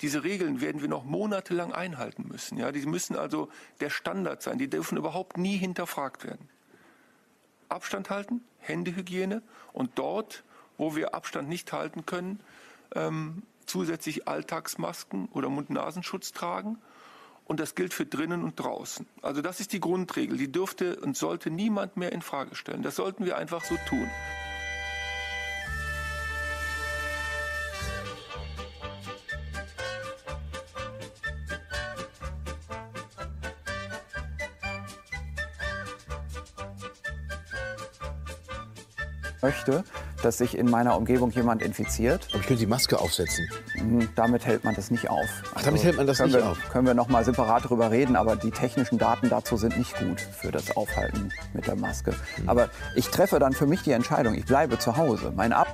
Diese Regeln werden wir noch monatelang einhalten müssen. Ja, die müssen also der Standard sein. Die dürfen überhaupt nie hinterfragt werden. Abstand halten, Händehygiene und dort, wo wir Abstand nicht halten können, ähm, zusätzlich Alltagsmasken oder Mund-Nasenschutz tragen. Und das gilt für drinnen und draußen. Also das ist die Grundregel. Die dürfte und sollte niemand mehr in Frage stellen. Das sollten wir einfach so tun. Möchte, dass sich in meiner Umgebung jemand infiziert. Aber ich könnte die Maske aufsetzen. Hm, Damit hält man das nicht auf. Ach, damit hält man das nicht wir, auf? Können wir noch mal separat darüber reden, aber die technischen Daten dazu sind nicht gut für das Aufhalten mit der Maske. Hm. Aber ich treffe dann für mich die Entscheidung, ich bleibe zu Hause. Mein Ab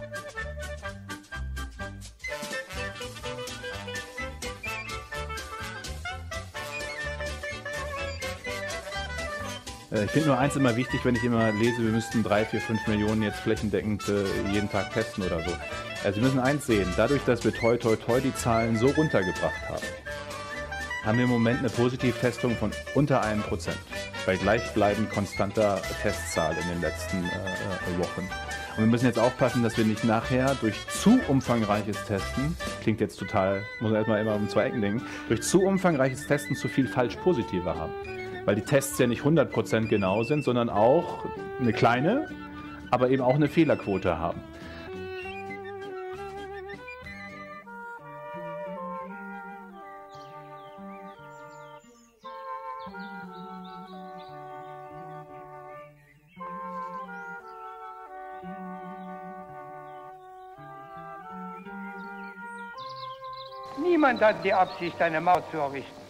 Ich finde nur eins immer wichtig, wenn ich immer lese, wir müssten drei, vier, fünf Millionen jetzt flächendeckend äh, jeden Tag testen oder so. Also wir müssen eins sehen, dadurch, dass wir toi toi toi die Zahlen so runtergebracht haben, haben wir im Moment eine Positivtestung von unter einem Prozent. Bei gleichbleibend konstanter Testzahl in den letzten äh, äh, Wochen. Und wir müssen jetzt aufpassen, dass wir nicht nachher durch zu umfangreiches Testen, klingt jetzt total, muss man erstmal immer um zwei Ecken denken, durch zu umfangreiches Testen zu viel falsch positive haben. Weil die Tests ja nicht 100% genau sind, sondern auch eine kleine, aber eben auch eine Fehlerquote haben. Niemand hat die Absicht, eine Mauer zu errichten.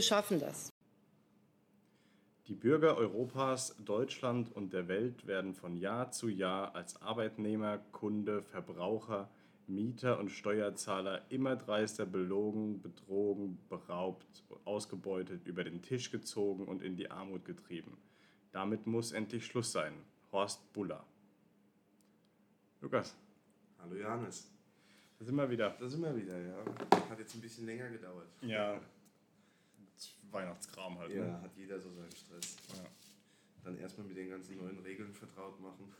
Wir schaffen das. Die Bürger Europas, Deutschland und der Welt werden von Jahr zu Jahr als Arbeitnehmer, Kunde, Verbraucher, Mieter und Steuerzahler immer dreister belogen, betrogen, beraubt, ausgebeutet, über den Tisch gezogen und in die Armut getrieben. Damit muss endlich Schluss sein. Horst Buller. Lukas, Hallo Johannes. da sind wir wieder. Da sind wir wieder, ja. Hat jetzt ein bisschen länger gedauert. Ja. Weihnachtskram halt. Ja, Ne? hat jeder so seinen Stress. Ja. Dann erstmal mit den ganzen neuen Regeln vertraut machen.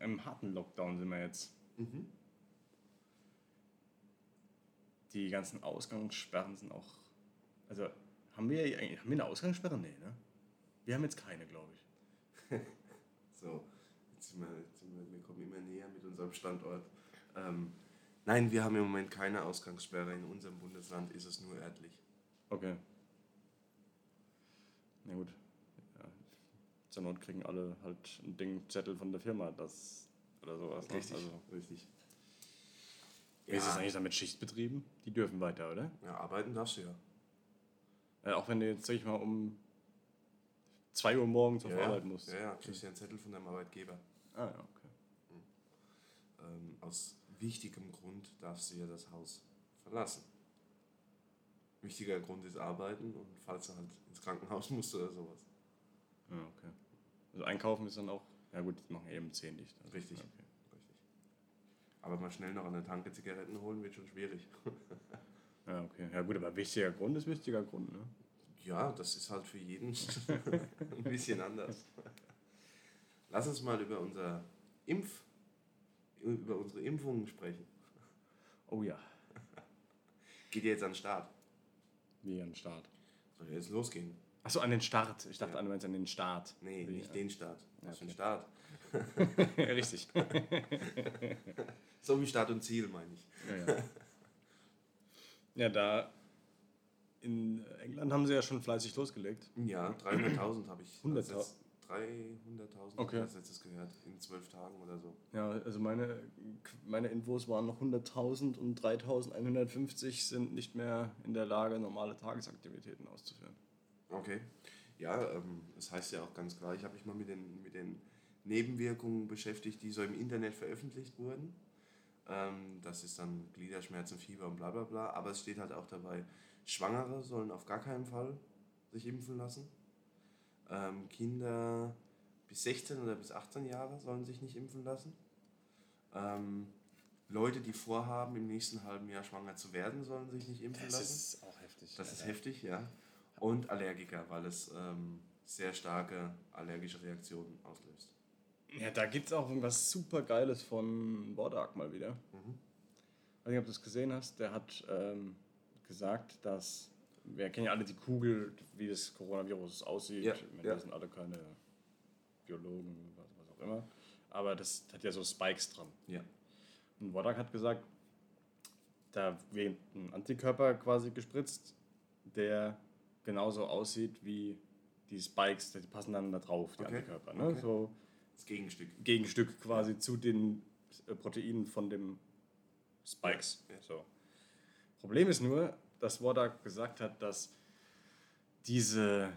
Im harten Lockdown sind wir jetzt. Mhm. Die ganzen Ausgangssperren sind auch. Also, haben wir eigentlich haben wir eine Ausgangssperre? Nee, ne? Wir haben jetzt keine, glaube ich. So, jetzt sind wir, jetzt sind wir, wir kommen immer näher mit unserem Standort. Ähm, nein, wir haben im Moment keine Ausgangssperre. In unserem Bundesland ist es nur örtlich. Okay. Na gut. Ja. Zur Not kriegen alle halt ein Ding, Zettel von der Firma, das oder sowas. ne? Richtig, Also, richtig. wie ist es eigentlich dann mit Schichtbetrieben? Die dürfen weiter, oder? Ja, arbeiten darfst du ja. Äh, auch wenn du jetzt, sag ich mal, um 2 Uhr morgens auf ja, Arbeit musst. Ja, ja, kriegst ja einen Zettel von deinem Arbeitgeber. Ah, ja, okay. Ähm, aus wichtigem Grund darfst du ja das Haus verlassen. Wichtiger Grund ist Arbeiten und falls du halt ins Krankenhaus musst oder sowas. Ja, okay. Also einkaufen ist dann auch, ja gut, die machen eben 10 dicht. Also, Richtig. Okay. Richtig. Aber mal schnell noch an der Tanke Zigaretten holen wird schon schwierig. Ja, okay. Ja gut, aber wichtiger Grund ist wichtiger Grund, ne? Ja, das ist halt für jeden ein bisschen anders. Lass uns mal über unser Impf, über unsere Impfungen sprechen. Oh ja. Geht jetzt an den Start. Wie an den Start. Soll ja jetzt losgehen? Achso, an den Start. Ich dachte, Ja. an, meinst an den Start. Nee, Wie, nicht ja. den Start. Was ein okay. Start? ja, richtig. So wie Start und Ziel, meine ich. Ja, ja. ja, da in England haben sie ja schon fleißig losgelegt. Ja, 300.000 habe ich. 100.000. als letzt- Okay.300.000, okay. das letztes gehört, in zwölf Tagen oder so. Ja, also meine, meine Infos waren noch 100.000 und 3.150 sind nicht mehr in der Lage, normale Tagesaktivitäten auszuführen. Okay. Ja, ähm, das heißt ja auch ganz klar, ich habe mich mal mit den, mit den Nebenwirkungen beschäftigt, die so im Internet veröffentlicht wurden. Ähm, das ist dann Gliederschmerzen, Fieber und bla bla bla. Aber es steht halt auch dabei, Schwangere sollen auf gar keinen Fall sich impfen lassen. Ähm, Kinder bis 16 oder bis 18 Jahre sollen sich nicht impfen lassen. Ähm, Leute, die vorhaben, im nächsten halben Jahr schwanger zu werden, sollen sich nicht impfen lassen. auch heftig. Das ist heftig, ja. Und Allergiker, weil es ähm, sehr starke allergische Reaktionen auslöst. Ja, da gibt es auch irgendwas super Geiles von Bodak mal wieder. Mhm. Ich weiß nicht, ob du es gesehen hast. Der hat ähm, gesagt, dass wir kennen ja alle die Kugel, wie das Coronavirus aussieht. Ja, Wir ja. sind alle keine Biologen, was, was auch immer. Aber das hat ja so Spikes dran. Ja. Und Wodak hat gesagt, da wird ein Antikörper quasi gespritzt, der genauso aussieht wie die Spikes, die passen dann da drauf, die Okay, Antikörper. Ne? okay. So Das Gegenstück. Gegenstück quasi zu den äh, Proteinen von dem Spikes. So. Problem ist nur, dass Wodak gesagt hat, dass diese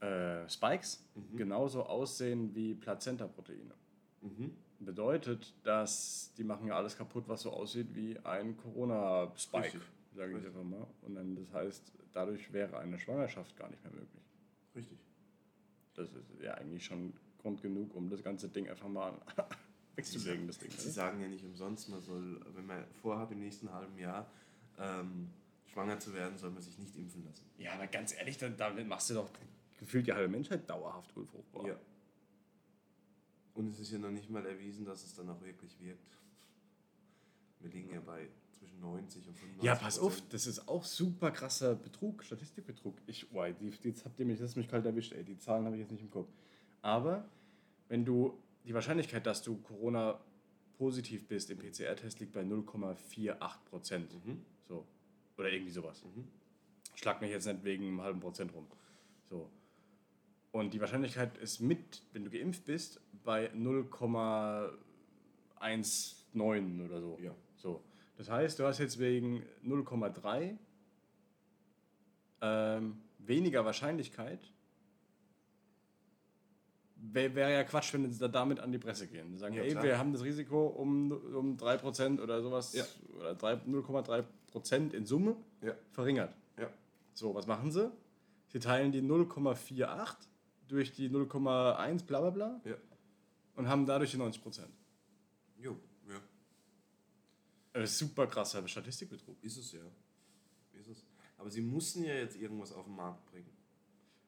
äh, Spikes genauso aussehen wie Plazenta-Proteine. Mhm. Bedeutet, dass die machen ja alles kaputt, was so aussieht wie ein Corona-Spike, sage ich einfach mal. Und dann, das heißt, dadurch wäre eine Schwangerschaft gar nicht mehr möglich. Richtig. Das ist ja eigentlich schon Grund genug, um das ganze Ding einfach mal wegzulegen, das Ding. Sie sagen ja nicht umsonst, man soll, wenn man vorhat, im nächsten halben Jahr ähm, schwanger zu werden, soll man sich nicht impfen lassen. Ja, aber ganz ehrlich, dann, damit machst du doch gefühlt die halbe Menschheit dauerhaft unfruchtbar. Ja. Und es ist ja noch nicht mal erwiesen, dass es dann auch wirklich wirkt. Wir liegen ja bei zwischen 90 und 95 Ja, pass auf, das ist auch super krasser Betrug, Statistikbetrug. Ich, boah, die, jetzt habt ihr mich, das ist mich kalt erwischt, ey. Die Zahlen habe ich jetzt nicht im Kopf. Aber wenn du, die Wahrscheinlichkeit, dass du Corona positiv bist im PCR-Test liegt bei 0,48 Prozent. So. Oder irgendwie sowas. Mhm. Schlag mich jetzt nicht wegen einem halben Prozent rum. So. Und die Wahrscheinlichkeit ist mit, wenn du geimpft bist, bei 0,19 oder so. Ja. so. Das heißt, du hast jetzt wegen 0,3 ähm, weniger Wahrscheinlichkeit. Wäre wär ja Quatsch, wenn sie damit an die Presse gehen. Sie sagen, ja, hey, wir haben das Risiko um, um 3% oder sowas, ja. oder 0,3%. Prozent in Summe ja. verringert. Ja. So, was machen sie? Sie teilen die 0,48 durch die 0,1 bla bla bla ja. und haben dadurch die 90 Prozent. Jo, ja. Ein super krasser Statistikbetrug. Ist es ja. Ist es. Aber sie mussten ja jetzt irgendwas auf den Markt bringen.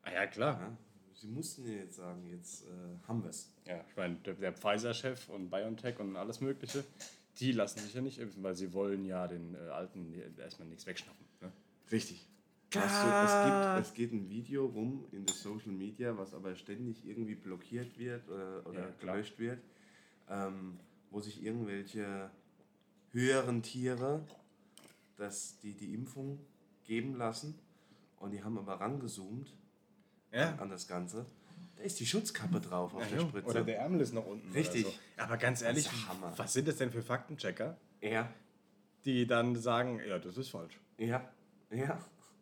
Ah ja, klar. Ja? Sie mussten ja jetzt sagen, jetzt äh, haben wir es. Ja, ich meine, der, der Pfizer-Chef und BioNTech und alles Mögliche, die lassen sich ja nicht impfen, weil sie wollen ja den äh, Alten erstmal nichts wegschnappen. Ne? Richtig. Du, es, gibt, es geht ein Video rum in der Social Media, was aber ständig irgendwie blockiert wird oder, oder Ja, klar. gelöscht wird, ähm, wo sich irgendwelche höheren Tiere das, die, die Impfung geben lassen und die haben aber rangezoomt Ja. an das Ganze. Da ist die Schutzkappe drauf auf der Spritze. Oder der Ärmel ist noch unten. Richtig. So. Aber ganz ehrlich, was sind das denn für Faktenchecker, ja, die dann sagen, ja, das ist falsch. ja, ja.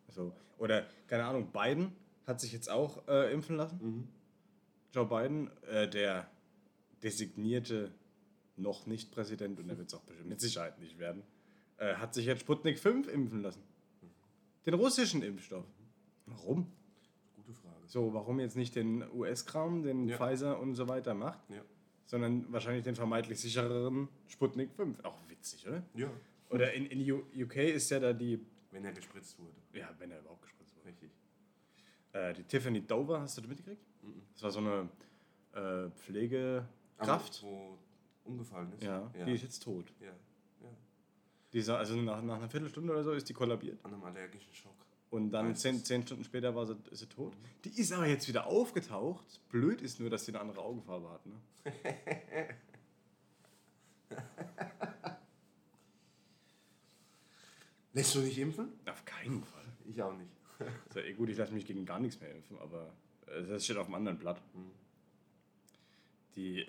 So. Oder, keine Ahnung, Biden hat sich jetzt auch äh, impfen lassen. Mhm. Joe Biden, äh, der designierte noch nicht Präsident, und er wird es auch bestimmt mit Sicherheit nicht werden, äh, hat sich jetzt Sputnik 5 impfen lassen. Den russischen Impfstoff. Warum? Frage. So, warum jetzt nicht den US-Kram, den Ja. Pfizer und so weiter macht, Ja. sondern wahrscheinlich den vermeintlich sichereren Sputnik 5. Auch witzig, oder? ja, Oder in, in UK ist ja da die, wenn er gespritzt wurde. ja, wenn er überhaupt gespritzt wurde. Richtig. Äh, die Tiffany Dover, hast du das mitgekriegt? Das war so eine äh, Aber Pflegekraft. Wo umgefallen ist. Ja, ja. die ist jetzt tot. ja. ja. Die ist, also nach, nach einer Viertelstunde oder so ist die kollabiert. An einem allergischen Schock. Und dann zehn, zehn Stunden später war sie, ist sie tot. Die ist aber jetzt wieder aufgetaucht. Blöd ist nur, dass sie eine andere Augenfarbe hat. Ne? Lässt du dich impfen? Auf keinen Fall. Ich auch nicht. Ja eh gut, ich lasse mich gegen gar nichts mehr impfen, aber äh, das steht auf dem anderen Blatt. Hm. Die,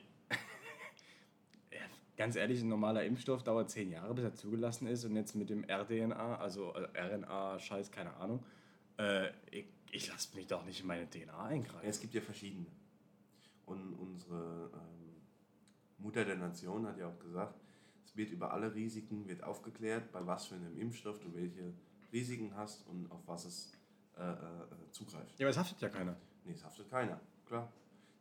ganz ehrlich, ein normaler Impfstoff dauert zehn Jahre, bis er zugelassen ist. Und jetzt mit dem RDNA, also äh, RNA-Scheiß, keine Ahnung, äh, ich, ich lasse mich doch nicht in meine DNA Ja, eingreifen. es gibt ja verschiedene. Und unsere ähm, Mutter der Nation hat ja auch gesagt, es wird über alle Risiken wird aufgeklärt, bei was für einem Impfstoff du welche Risiken hast und auf was es äh, äh, äh, zugreift. Ja, aber es haftet ja keiner. Nee, es haftet keiner, klar.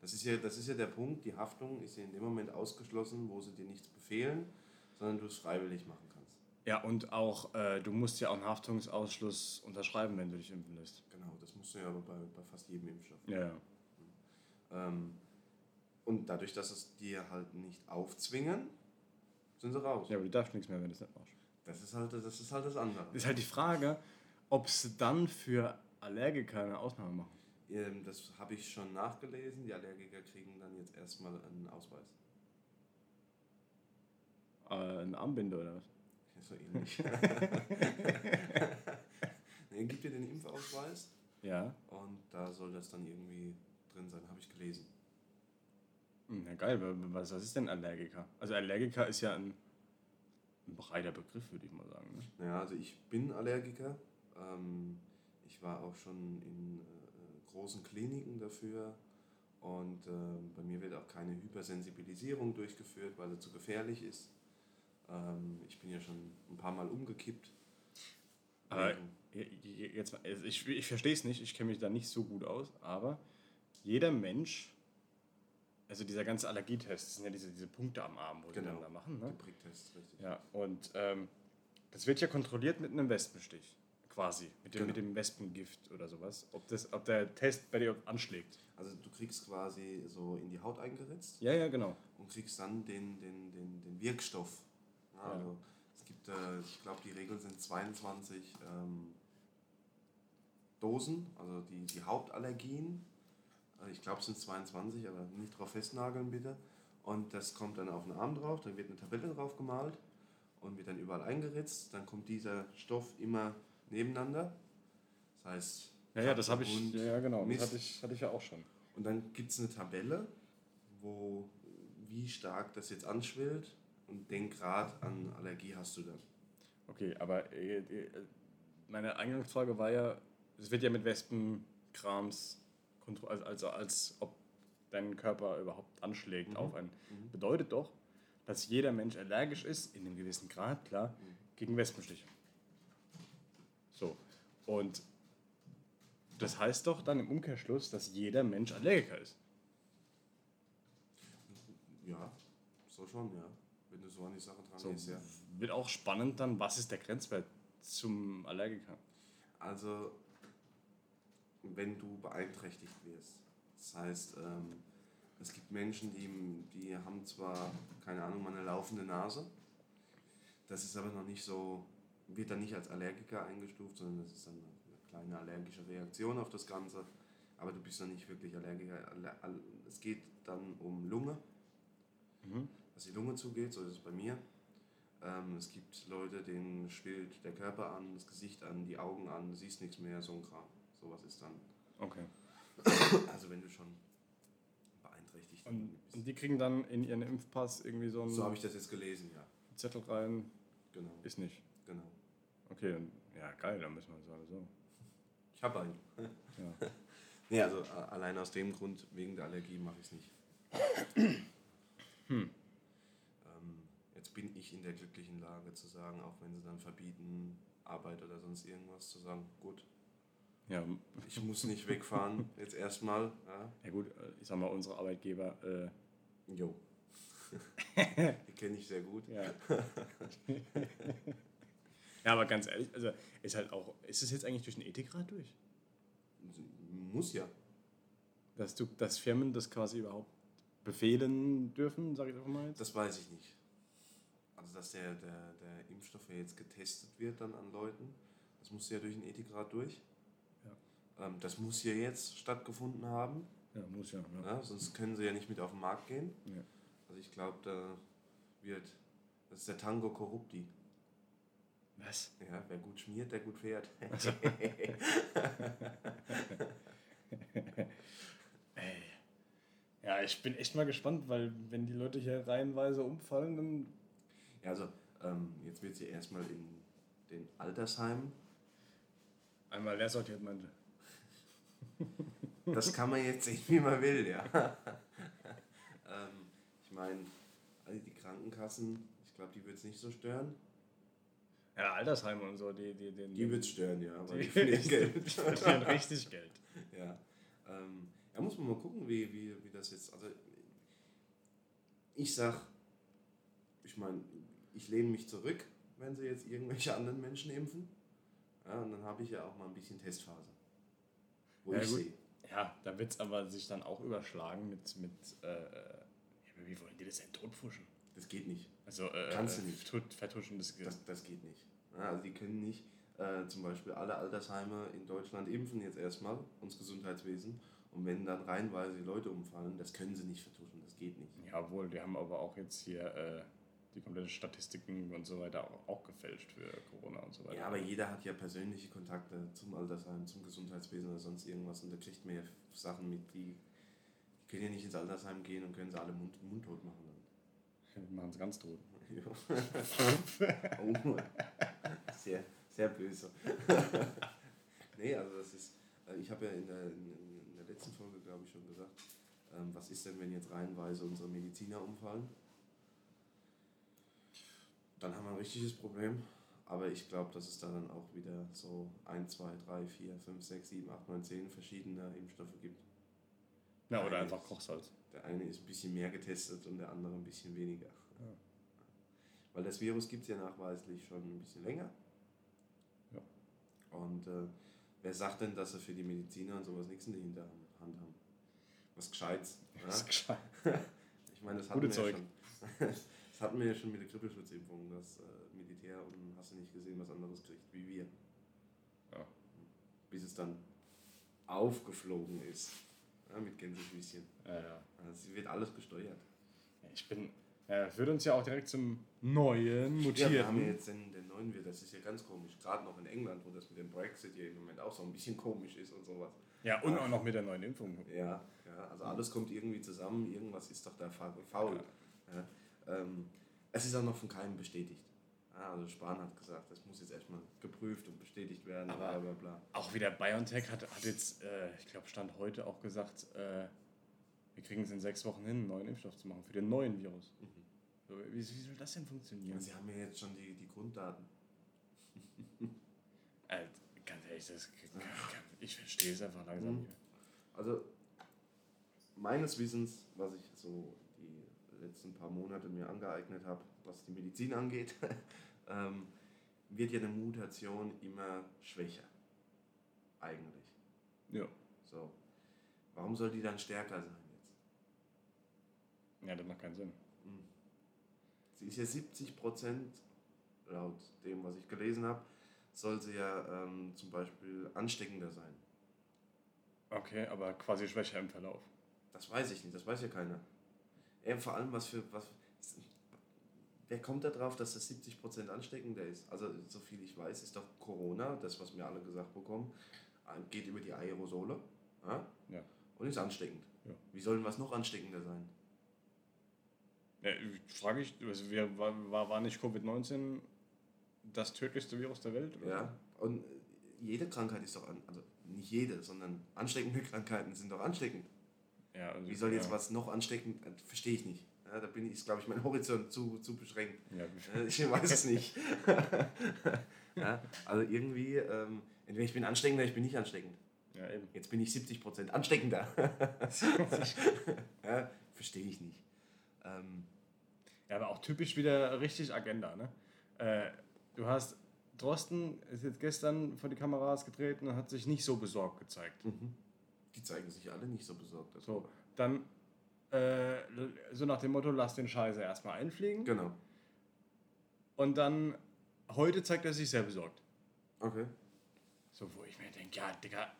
Das ist, ja, das ist ja der Punkt, die Haftung ist ja in dem Moment ausgeschlossen, wo sie dir nichts befehlen, sondern du es freiwillig machen kannst. Ja, und auch, äh, du musst ja auch einen Haftungsausschluss unterschreiben, wenn du dich impfen lässt. Genau, das musst du ja aber bei, bei fast jedem Impfstoff. Ja, ja. Ähm, und dadurch, dass es dir halt nicht aufzwingen, sind sie raus. Ja, aber du darfst nichts mehr, wenn du es nicht machst. Das ist halt das, ist halt das andere. Ist halt die Frage, ob sie dann für Allergiker eine Ausnahme machen. Ähm, Das habe ich schon nachgelesen. Die Allergiker kriegen dann jetzt erstmal einen Ausweis. Äh, eine Armbinde oder was? So ähnlich. nee, gibt dir den Impfausweis Ja. und da soll das dann irgendwie drin sein, habe ich gelesen. Ja, geil. wa- Was, was ist denn Allergiker? Also Allergiker ist ja ein, ein breiter Begriff, würde ich mal sagen. Ne? Naja, also ich bin Allergiker. Ähm, ich war auch schon in äh, großen Kliniken dafür. Und ähm, bei mir wird auch keine Hypersensibilisierung durchgeführt, weil sie zu gefährlich ist. Ähm, ich bin ja schon ein paar Mal umgekippt. Aber j- jetzt, also ich, ich verstehe es nicht, ich kenne mich da nicht so gut aus, aber jeder Mensch, also dieser ganze Allergietest, das sind ja diese, diese Punkte am Arm, wo Genau, dann da machen. der Ne? Pricktest, richtig. Ja, und ähm, das wird ja kontrolliert mit einem Wespenstich, quasi, mit dem, Genau. mit dem Wespengift oder sowas, ob, das, ob der Test bei dir anschlägt. Also du kriegst quasi so in die Haut eingeritzt Ja, ja, genau. und kriegst dann den, den, den, den Wirkstoff. Ja, also es gibt, äh, ich glaube, die Regeln sind 22 ähm, Dosen, also die, die Hauptallergien. Äh, ich glaube, es sind 22, aber nicht drauf festnageln bitte. Und das kommt dann auf den Arm drauf, dann wird eine Tabelle drauf gemalt und wird dann überall eingeritzt. Dann kommt dieser Stoff immer nebeneinander. Das heißt, Ja, ja, das habe ich, ja, genau, das Mist. hatte ich, hatte ich ja auch schon. Und dann gibt es eine Tabelle, wo wie stark das jetzt anschwillt und den Grad an Allergie hast du dann. Okay, aber äh, äh, meine Eingangsfrage war ja, es wird ja mit Wespenkrams kontrolliert, also als ob dein Körper überhaupt anschlägt auf einen. Bedeutet doch, dass jeder Mensch allergisch ist, in einem gewissen Grad, klar, gegen Wespenstiche. So, und das heißt doch dann im Umkehrschluss, dass jeder Mensch Allergiker ist. Ja, so schon, ja. Wenn du so an die Sache dran So, gehst, ja. Wird auch spannend dann, was ist der Grenzwert zum Allergiker? Also, wenn du beeinträchtigt wirst, das heißt, ähm, es gibt Menschen, die, die haben zwar, keine Ahnung, mal eine laufende Nase, das ist aber noch nicht so, wird dann nicht als Allergiker eingestuft, sondern das ist dann eine kleine allergische Reaktion auf das Ganze, aber du bist noch nicht wirklich Allergiker. Aller- all- Es geht dann um Lunge, dass die Lunge zugeht, so ist es bei mir. Ähm, es gibt Leute, denen schwillt der Körper an, das Gesicht an, die Augen an, du siehst nichts mehr, so ein Kram. Sowas ist dann. Okay. Also wenn du schon beeinträchtigt Und, bist. und die kriegen dann in ihren Impfpass irgendwie so einen So habe ich das jetzt gelesen, ja. Zettel rein, Genau. ist nicht. genau. Okay, und, ja geil, dann müssen wir das alle so. Ich habe einen. Ja. nee, also allein aus dem Grund, wegen der Allergie, mache ich es nicht. Hm. Ähm, jetzt bin ich in der glücklichen Lage zu sagen, auch wenn sie dann verbieten, Arbeit oder sonst irgendwas, zu sagen, gut, Ja, ich muss nicht wegfahren, jetzt erstmal. Ja. ja gut, ich sag mal, unsere Arbeitgeber, äh, Jo. Die kenne ich sehr gut. ja. Ja, aber ganz ehrlich, also ist halt auch, ist es jetzt eigentlich durch den Ethikrat durch? Muss ja. Dass, du, dass Firmen das quasi überhaupt befehlen dürfen, sag ich einfach mal jetzt? Das weiß ich nicht. Also, dass der, der, der Impfstoff ja jetzt getestet wird dann an Leuten, das muss ja durch den Ethikrat durch. Ähm, das muss ja jetzt stattgefunden haben, Ja, muss ja. ja. ja, sonst können sie ja nicht mit auf den Markt gehen. Ja. Also ich glaube, da wird, das ist der Tango Corrupti. Was? Ja, wer gut schmiert, der gut fährt. ich bin echt mal gespannt, weil wenn die Leute hier reihenweise umfallen, dann. Ja, also ähm, jetzt wird sie erstmal in den Altersheimen. Einmal leer sortiert, meinte. Das kann man jetzt sehen, wie man will, ja. ähm, ich meine, also die Krankenkassen, ich glaube, die wird es nicht so stören. Ja, Altersheime und so, die, die, die, Die wird stören, ja, aber die die, Geld. verlieren richtig Geld. Ja. Ähm, ja, muss man mal gucken, wie, wie, wie das jetzt. Also, ich sag, ich meine, ich lehne mich zurück, wenn sie jetzt irgendwelche anderen Menschen impfen. Ja, und dann habe ich ja auch mal ein bisschen Testphase. Wo Ja, ich sehe. Ja, da wird es aber sich dann auch überschlagen mit. mit äh, wie wollen die das denn totfuschen? Das geht nicht. Also, äh, Kannst du nicht. Tut, vertuschen das, Das, das geht nicht. Also die können nicht äh, zum Beispiel alle Altersheime in Deutschland impfen jetzt erstmal, uns Gesundheitswesen. Und wenn dann reihenweise Leute umfallen, das können sie nicht vertuschen, das geht nicht. Jawohl, die haben aber auch jetzt hier äh, die komplette Statistiken und so weiter auch, auch gefälscht für Corona und so weiter. Ja, aber jeder hat ja persönliche Kontakte zum Altersheim, zum Gesundheitswesen oder sonst irgendwas und da kriegt man ja Sachen mit, die, die können ja nicht ins Altersheim gehen und können sie alle mund, mundtot machen. Wir machen es ganz tot. Oh, sehr, sehr böse. nee, also das ist, äh, ich habe ja in der, in der letzten Folge, glaube ich, schon gesagt, ähm, was ist denn, wenn jetzt reihenweise unsere Mediziner umfallen? Dann haben wir ein richtiges Problem. Aber ich glaube, dass es da dann auch wieder so 1, 2, 3, 4, 5, 6, 7, 8, 9, 10 verschiedene Impfstoffe gibt. Ja, oder einfach das- Kochsalz. Der eine ist ein bisschen mehr getestet und der andere ein bisschen weniger. Weil das Virus gibt es ja nachweislich schon ein bisschen länger. Ja. Und äh, wer sagt denn, dass sie für die Mediziner und sowas nichts in der Hinterhand haben? Was Gescheites. Das ist Ja? gescheit. Ich meine, das hatten, Gute wir ja Zeug. schon, das hatten wir ja schon mit der Grippeschutzimpfung, dass äh, Militär und hast du nicht gesehen, was anderes kriegt, wie wir. Ja. Bis es dann aufgeflogen ist. Ja, mit Gänsefüßchen. Ja, ja. Also, es wird alles gesteuert. Ja, Ich bin. Ja, führt uns ja auch direkt zum neuen, Ja, wir haben ja jetzt den, den neuen Wirt, das ist ja ganz komisch. Gerade noch in England, wo das mit dem Brexit ja im Moment auch so ein bisschen komisch ist und sowas. Ja, und auch noch mit der neuen Impfung. Ja, ja also alles kommt irgendwie zusammen, irgendwas ist doch da fa- faul. Ja. Ähm, es ist auch noch von keinem bestätigt. Ja, also Spahn hat gesagt, das muss jetzt erstmal geprüft und bestätigt werden, Aber- bla bla bla. Auch wieder BioNTech hat, hat jetzt, äh, ich glaube, Stand heute auch gesagt, äh, wir kriegen es in sechs Wochen hin, einen neuen Impfstoff zu machen für den neuen Virus. So, wie, wie soll das denn funktionieren? Sie haben ja jetzt schon die, die Grunddaten. Äh, ganz ehrlich, das, ich verstehe es einfach langsam. Mhm. hier. Also meines Wissens, was ich so die letzten paar Monate mir angeeignet habe, was die Medizin angeht, ähm, wird ja eine Mutation immer schwächer. Eigentlich. Ja. So. Warum soll die dann stärker sein jetzt? ja, das macht keinen Sinn. Sie ist ja 70 Prozent, laut dem, was ich gelesen habe, soll sie ja ähm, zum Beispiel ansteckender sein. Okay, aber quasi schwächer im Verlauf. Das weiß ich nicht, das weiß ja keiner. Ja, vor allem, was für. Was, wer kommt da drauf, dass das 70% ansteckender ist? Also, so viel ich weiß, ist doch Corona, das, was wir alle gesagt bekommen, geht über die Aerosole ja? Ja. und ist ansteckend. Ja. Wie soll denn was noch ansteckender sein? Ja, frage ich, also wir, war, war nicht Covid-19 das tödlichste Virus der Welt? oder? Ja, und jede Krankheit ist doch an, also nicht jede, sondern ansteckende Krankheiten sind doch ansteckend. Ja, also, Wie soll jetzt was noch ansteckend, äh, verstehe ich nicht. Ja, da bin ich, glaube ich, mein Horizont zu, zu beschränkt. Ja, Äh, Ich weiß es nicht. ja, also irgendwie, ähm, entweder ich bin ansteckender, ich bin nicht ansteckend. ja, eben. Jetzt bin ich 70% ansteckender. ja, verstehe ich nicht. Ähm, Ja, aber auch typisch wieder richtig Agenda, ne? Äh, du hast, Drosten ist jetzt gestern vor die Kameras getreten und hat sich nicht so besorgt gezeigt. die zeigen sich alle nicht so besorgt. Das So, dann äh, so nach dem Motto, lass den Scheiße erstmal einfliegen. Genau. Und dann, heute zeigt er sich sehr besorgt. Okay. So, wo ich mir denke, ja, Digga,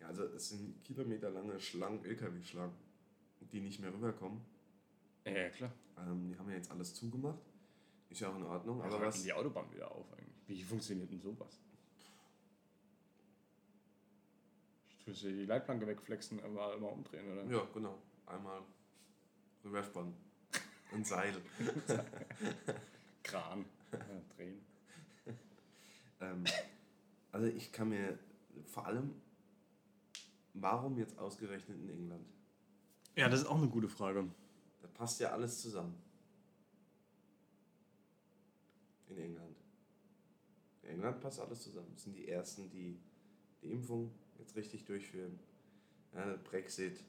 Ja, also es sind kilometerlange Schlangen, LKW-Schlangen, die nicht mehr rüberkommen. ja, ja klar. Ähm, die haben ja jetzt alles zugemacht. Ist ja auch in Ordnung. Aber Aber was, die Autobahn wieder auf eigentlich? Wie funktioniert denn sowas? Du die Leitplanke wegflexen, immer, immer umdrehen, oder? Ja, genau. Einmal Reverse-Band. Ein Seil. Kran. Ja, drehen. ähm, also ich kann mir vor allem, warum jetzt ausgerechnet in England? Ja, das ist auch eine gute Frage. Da passt ja alles zusammen. In England. In England passt alles zusammen. Das sind die Ersten, die die Impfung jetzt richtig durchführen. Ja, Brexit.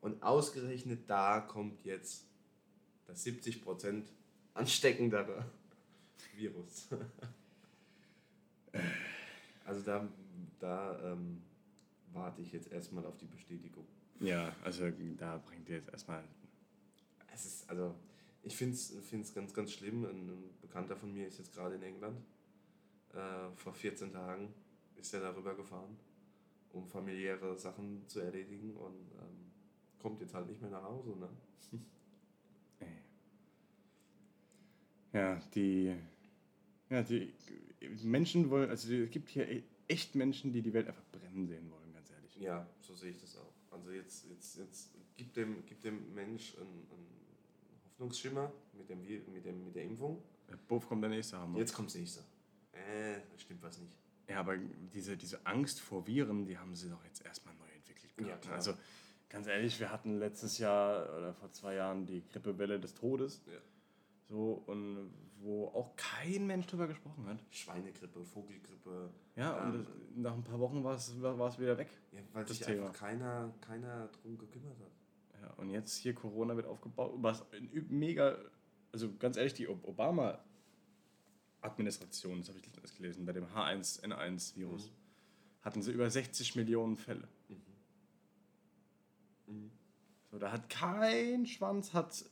Und ausgerechnet da kommt jetzt das 70% ansteckendere Virus. also da, da ähm, warte ich jetzt erstmal auf die Bestätigung. Ja, also da bringt ihr jetzt erstmal. Es ist, also, ich finde es ganz, ganz schlimm. Ein, ein Bekannter von mir ist jetzt gerade in England. Äh, vor 14 Tagen ist er darüber gefahren, um familiäre Sachen zu erledigen und ähm, kommt jetzt halt nicht mehr nach Hause. Ne? Ja, die, ja, die Menschen wollen, also es gibt hier e- echt Menschen, die die Welt einfach brennen sehen wollen, ganz ehrlich. Ja, so sehe ich das auch. Also jetzt, jetzt, jetzt gibt dem, gibt dem Mensch einen, einen Hoffnungsschimmer mit, dem, mit, dem, mit der Impfung. Buff kommt der nächste Hammer. Jetzt kommt das nächste. Äh, stimmt was nicht. Ja, aber diese, diese Angst vor Viren, die haben sie doch jetzt erstmal neu entwickelt. Ja, gehabt. klar. Also ganz ehrlich, wir hatten letztes Jahr oder vor zwei Jahren die Grippewelle des Todes. Ja. So, und wo auch kein Mensch drüber gesprochen hat. Schweinegrippe, Vogelgrippe. Ja, und ähm, das, nach ein paar Wochen war es, war es wieder weg. ja, weil sich Thema. einfach keiner, keiner drum gekümmert hat. Ja, und jetzt hier Corona wird aufgebaut, was mega, also ganz ehrlich, die Ob- Obama-Administration, das habe ich letztens gelesen, bei dem H1N1-Virus, hatten sie über 60 Millionen Fälle. So, da hat kein Schwanz hat,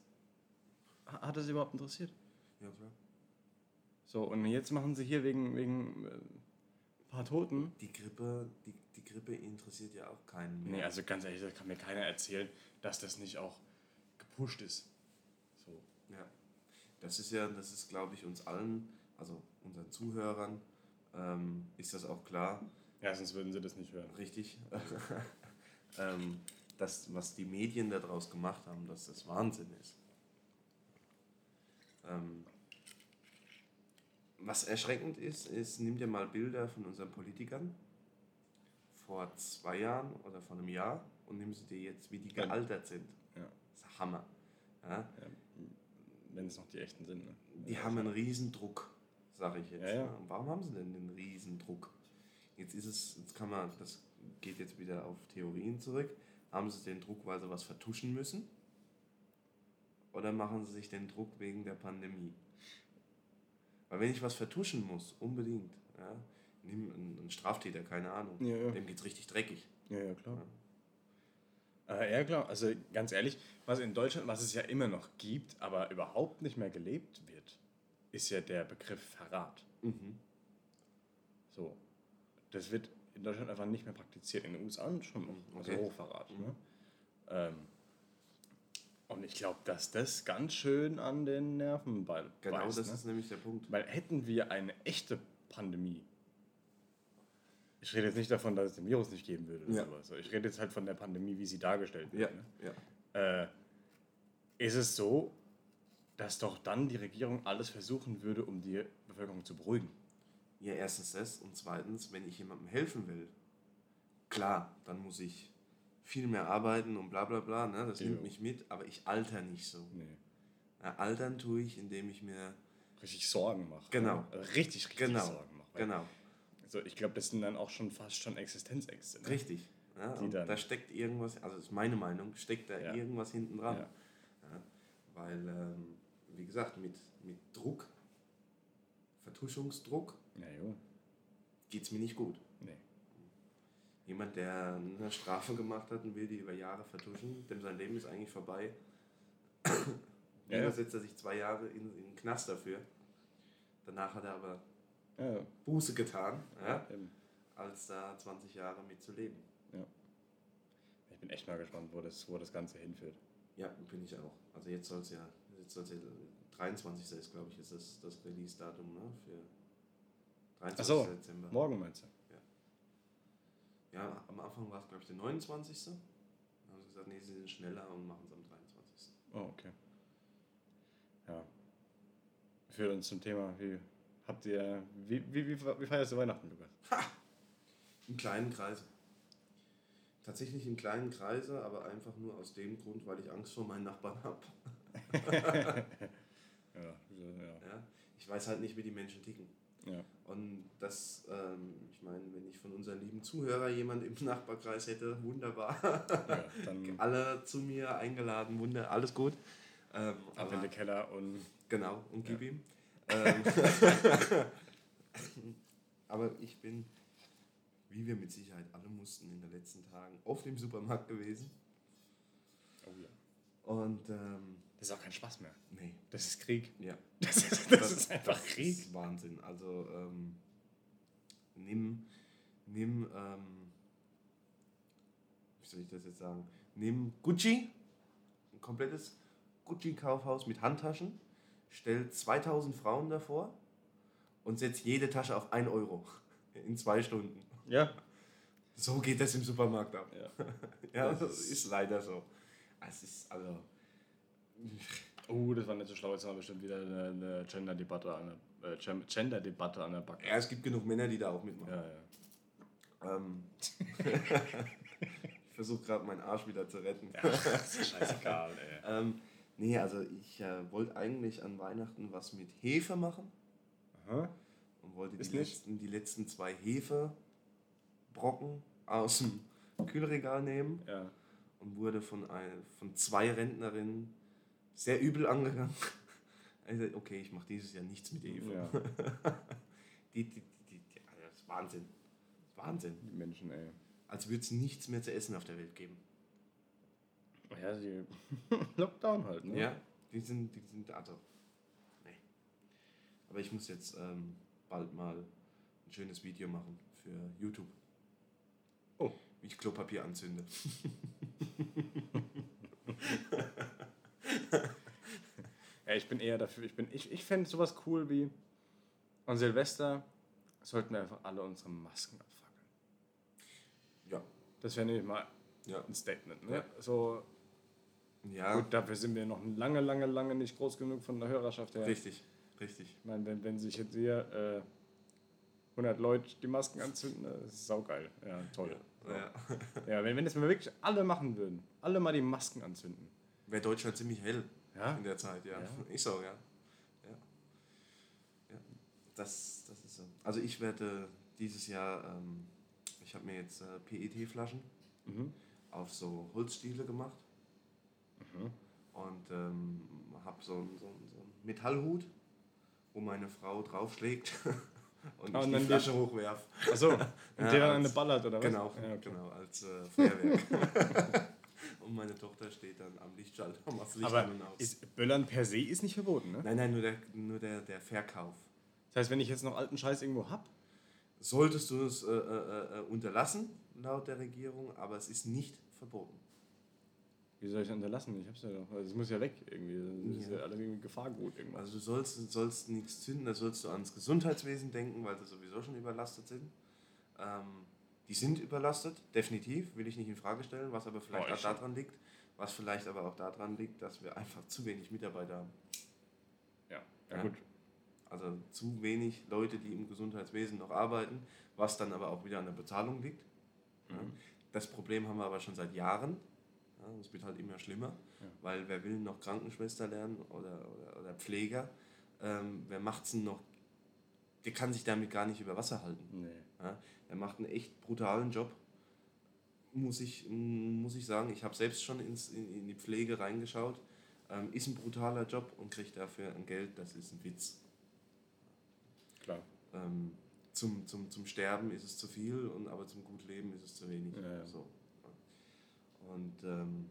hat es überhaupt interessiert. Ja, klar. So, und jetzt machen sie hier wegen, wegen äh, ein paar Toten. Die Grippe, die, die Grippe interessiert ja auch keinen mehr. Nee, also ganz ehrlich, das kann mir keiner erzählen, dass das nicht auch gepusht ist. So. Ja, das ist ja, das ist, glaube ich, uns allen, also unseren Zuhörern, ähm, ist das auch klar, Ja, sonst würden sie das nicht hören. richtig, ähm, dass, was die Medien daraus gemacht haben, dass das Wahnsinn ist. Ähm, was erschreckend ist, ist, nimm dir mal Bilder von unseren Politikern vor zwei Jahren oder vor einem Jahr und nimm sie dir jetzt, wie die Ja. gealtert sind. Ja. Das ist Hammer. Ja? Wenn es noch die echten sind. Ne? Die haben einen Riesendruck, sage ich jetzt. Ja, ja. ne? Warum haben sie denn den Riesendruck? Jetzt ist es, jetzt kann man, das geht jetzt wieder auf Theorien zurück. Haben sie den Druck, weil sie was vertuschen müssen? Oder machen sie sich den Druck wegen der Pandemie? Weil wenn ich was vertuschen muss, unbedingt, ja, nimm einen, Straftäter, keine Ahnung, Ja, dem geht's richtig dreckig. Ja, ja, klar. Äh, ja, klar. Also ganz ehrlich, was in Deutschland, was es ja immer noch gibt, aber überhaupt nicht mehr gelebt ist ja der Begriff Verrat. Mhm. So. Das wird in Deutschland einfach nicht mehr praktiziert. In den USA schon noch. Also Okay. Hochverrat. Ne? Ähm, und ich glaube, dass das ganz schön an den Nerven bei Genau beißt, das ne? ist nämlich der Punkt. Weil hätten wir eine echte Pandemie, ich rede jetzt nicht davon, dass es den Virus nicht geben würde oder Ja. sowas. Ich rede jetzt halt von der Pandemie, wie sie dargestellt Ja, wird. Ne? ja. Äh, ist es so, dass doch dann die Regierung alles versuchen würde, um die Bevölkerung zu beruhigen? Ja, erstens das und zweitens, wenn ich jemandem helfen will, klar, dann muss ich viel mehr arbeiten und bla bla bla, ne? das nimmt Jo. mich mit, aber ich alter nicht so. Nee. Ja, altern tue ich, indem ich mir, Richtig Sorgen mache. Genau. Also richtig, richtig genau, Sorgen mache. Genau, Also ich glaube, das sind dann auch schon fast schon Existenzängste. Ne? richtig. Ja, da steckt irgendwas, also das ist meine Meinung, steckt da Ja. irgendwas hinten dran. Ja. Ja, weil, ähm, wie gesagt, mit, mit Druck, Vertuschungsdruck, Ja, geht es mir nicht gut. Nee. Jemand, der eine Strafe gemacht hat und will die über Jahre vertuschen, dem sein Leben ist eigentlich vorbei. Ja, ja. setzt er sich zwei Jahre in, in den Knast dafür. Danach hat er aber Ja, ja. Buße getan, ja, als da 20 Jahre mit zu leben. Ich bin echt mal gespannt, wo das, wo das Ganze hinführt. Ja, bin ich auch. Also jetzt soll es ja, jetzt soll's ja 23. ist, glaube ich, ist das, das Release-Datum ne, für 23. Ach so, Dezember. Morgen meinst du? Ja, am Anfang war es, glaube ich, der 29. Dann haben sie gesagt, nee, sie sind schneller und machen es am 23. Oh, okay. Ja. Für uns zum Thema, wie habt ihr, wie, wie, wie, wie feierst du Weihnachten, Lukas? Im kleinen Kreise. Tatsächlich im kleinen Kreise, aber einfach nur aus dem Grund, weil ich Angst vor meinen Nachbarn habe. Ja, so, ja. Ja? Ich weiß halt nicht, wie die Menschen ticken. ja. Und das, ähm, ich meine, wenn ich von unseren lieben Zuhörer jemand im Nachbarkreis hätte, wunderbar. ja Alle zu mir eingeladen, wunder, alles gut. Ähm, ab in den Keller und genau, und gib ihm. Ähm, aber ich bin, wie wir mit Sicherheit alle mussten in den letzten Tagen, oft im Supermarkt gewesen. oh ja. Und ähm, Das ist auch kein Spaß mehr. nee, Das ist Krieg. ja. Das ist, das ist einfach Das Krieg. ist Wahnsinn. Also ähm, nimm, nimm, ähm, wie soll ich das jetzt sagen? Nimm Gucci, ein komplettes Gucci-Kaufhaus mit Handtaschen, stell 2000 Frauen davor und setz jede Tasche auf 1 Euro in zwei Stunden. Ja. So geht das im Supermarkt ab. Ja. Ja, das ist leider so. Es ist also. Oh, das war nicht so schlau. Jetzt haben wir bestimmt wieder eine, eine Gender-Debatte an, der- äh, Gender-Debatte an der Backe. Ja, es gibt genug Männer, die da auch mitmachen. Ja, ja. Ähm, ich versuche gerade meinen Arsch wieder zu retten. Das ist scheißegal, ey. ähm, nee, also ich äh, wollte eigentlich an Weihnachten was mit Hefe machen Aha. und wollte die letzten, die letzten zwei Hefebrocken aus dem Kühlregal nehmen Ja. und wurde von, ein, von zwei Rentnerinnen sehr übel angegangen. Also, okay, ich mache dieses Jahr nichts mit Hefe. ja. Die, die, die, die, das ist Wahnsinn. Das ist Wahnsinn. Die Menschen, ey. Als würde es nichts mehr zu essen auf der Welt geben. Ja, die Lockdown halt, ne? Ja, die sind, die sind, also, nee. Aber ich muss jetzt ähm, bald mal ein schönes Video machen für YouTube. Oh. Wie ich Klopapier anzünde. Ja, ich bin eher dafür. Ich, bin- ich, ich fände sowas cool wie an Silvester sollten wir einfach alle unsere Masken abfackeln. Ja. Das wäre nämlich mal Ja. ein Statement. Ne? Ja. So, Ja, gut, dafür sind wir noch lange, lange, lange nicht groß genug von der Hörerschaft her. richtig, richtig. Ich meine, wenn, wenn sich jetzt hier äh, 100 Leute die Masken anzünden, das ist saugeil. Ja, toll. Ja. Ja, wenn, wenn das mal wirklich alle machen würden, alle mal die Masken anzünden. Wäre Deutschland ziemlich hell Ja? in der Zeit, ja. Ja. Ich so, ja. ja. ja. Das, das ist so. Also ich werde dieses Jahr, ähm, ich habe mir jetzt äh, PET-Flaschen Mhm. auf so Holzstiele gemacht Mhm. und ähm, habe so, einen- so, so einen Metallhut, wo meine Frau draufschlägt und Ah, und die Flasche hochwerf. Achso, und Ja, der dann eine ballert, oder was? Genau, Ja, okay. genau, als äh, Feuerwerk. und meine Tochter steht dann am Lichtschalter und macht Licht Aber an und aus. ist, Böllern per se ist nicht verboten, ne? Nein, nein, nur der, nur der, der Verkauf. Das heißt, wenn ich jetzt noch alten Scheiß irgendwo hab, Solltest du es äh, äh, äh, unterlassen, laut der Regierung, aber es ist nicht verboten. wie soll ich das unterlassen? Ich hab's ja doch. Also es muss ja weg irgendwie. Das ist Ja. ja alle irgendwie Gefahrgut irgendwas. Also du sollst, du sollst nichts zünden, da sollst du ans Gesundheitswesen denken, weil sie sowieso schon überlastet sind. Ähm, die sind überlastet, definitiv, will ich nicht in Frage stellen, was aber vielleicht Oh, auch daran liegt, was vielleicht aber auch daran liegt, dass wir einfach zu wenig Mitarbeiter haben. ja. ja, Ja. gut. Also zu wenig Leute, die im Gesundheitswesen noch arbeiten, was dann aber auch wieder an der Bezahlung liegt. Ja. Das Problem haben wir aber schon seit Jahren. Ja, es wird halt immer schlimmer, weil wer will noch Krankenschwester lernen oder, oder, oder Pfleger? Ähm, wer macht es noch? Der kann sich damit gar nicht über Wasser halten. Nee. Ja, er macht einen echt brutalen Job, muss ich, muss ich sagen. Ich habe selbst schon ins, in, in die Pflege reingeschaut. Ähm, ist ein brutaler Job und kriegt dafür ein Geld, das ist ein Witz. Klar. Ähm, zum, zum, zum Sterben ist es zu viel, und, aber zum gut Leben ist es zu wenig. Ja, ja. So. Und ähm,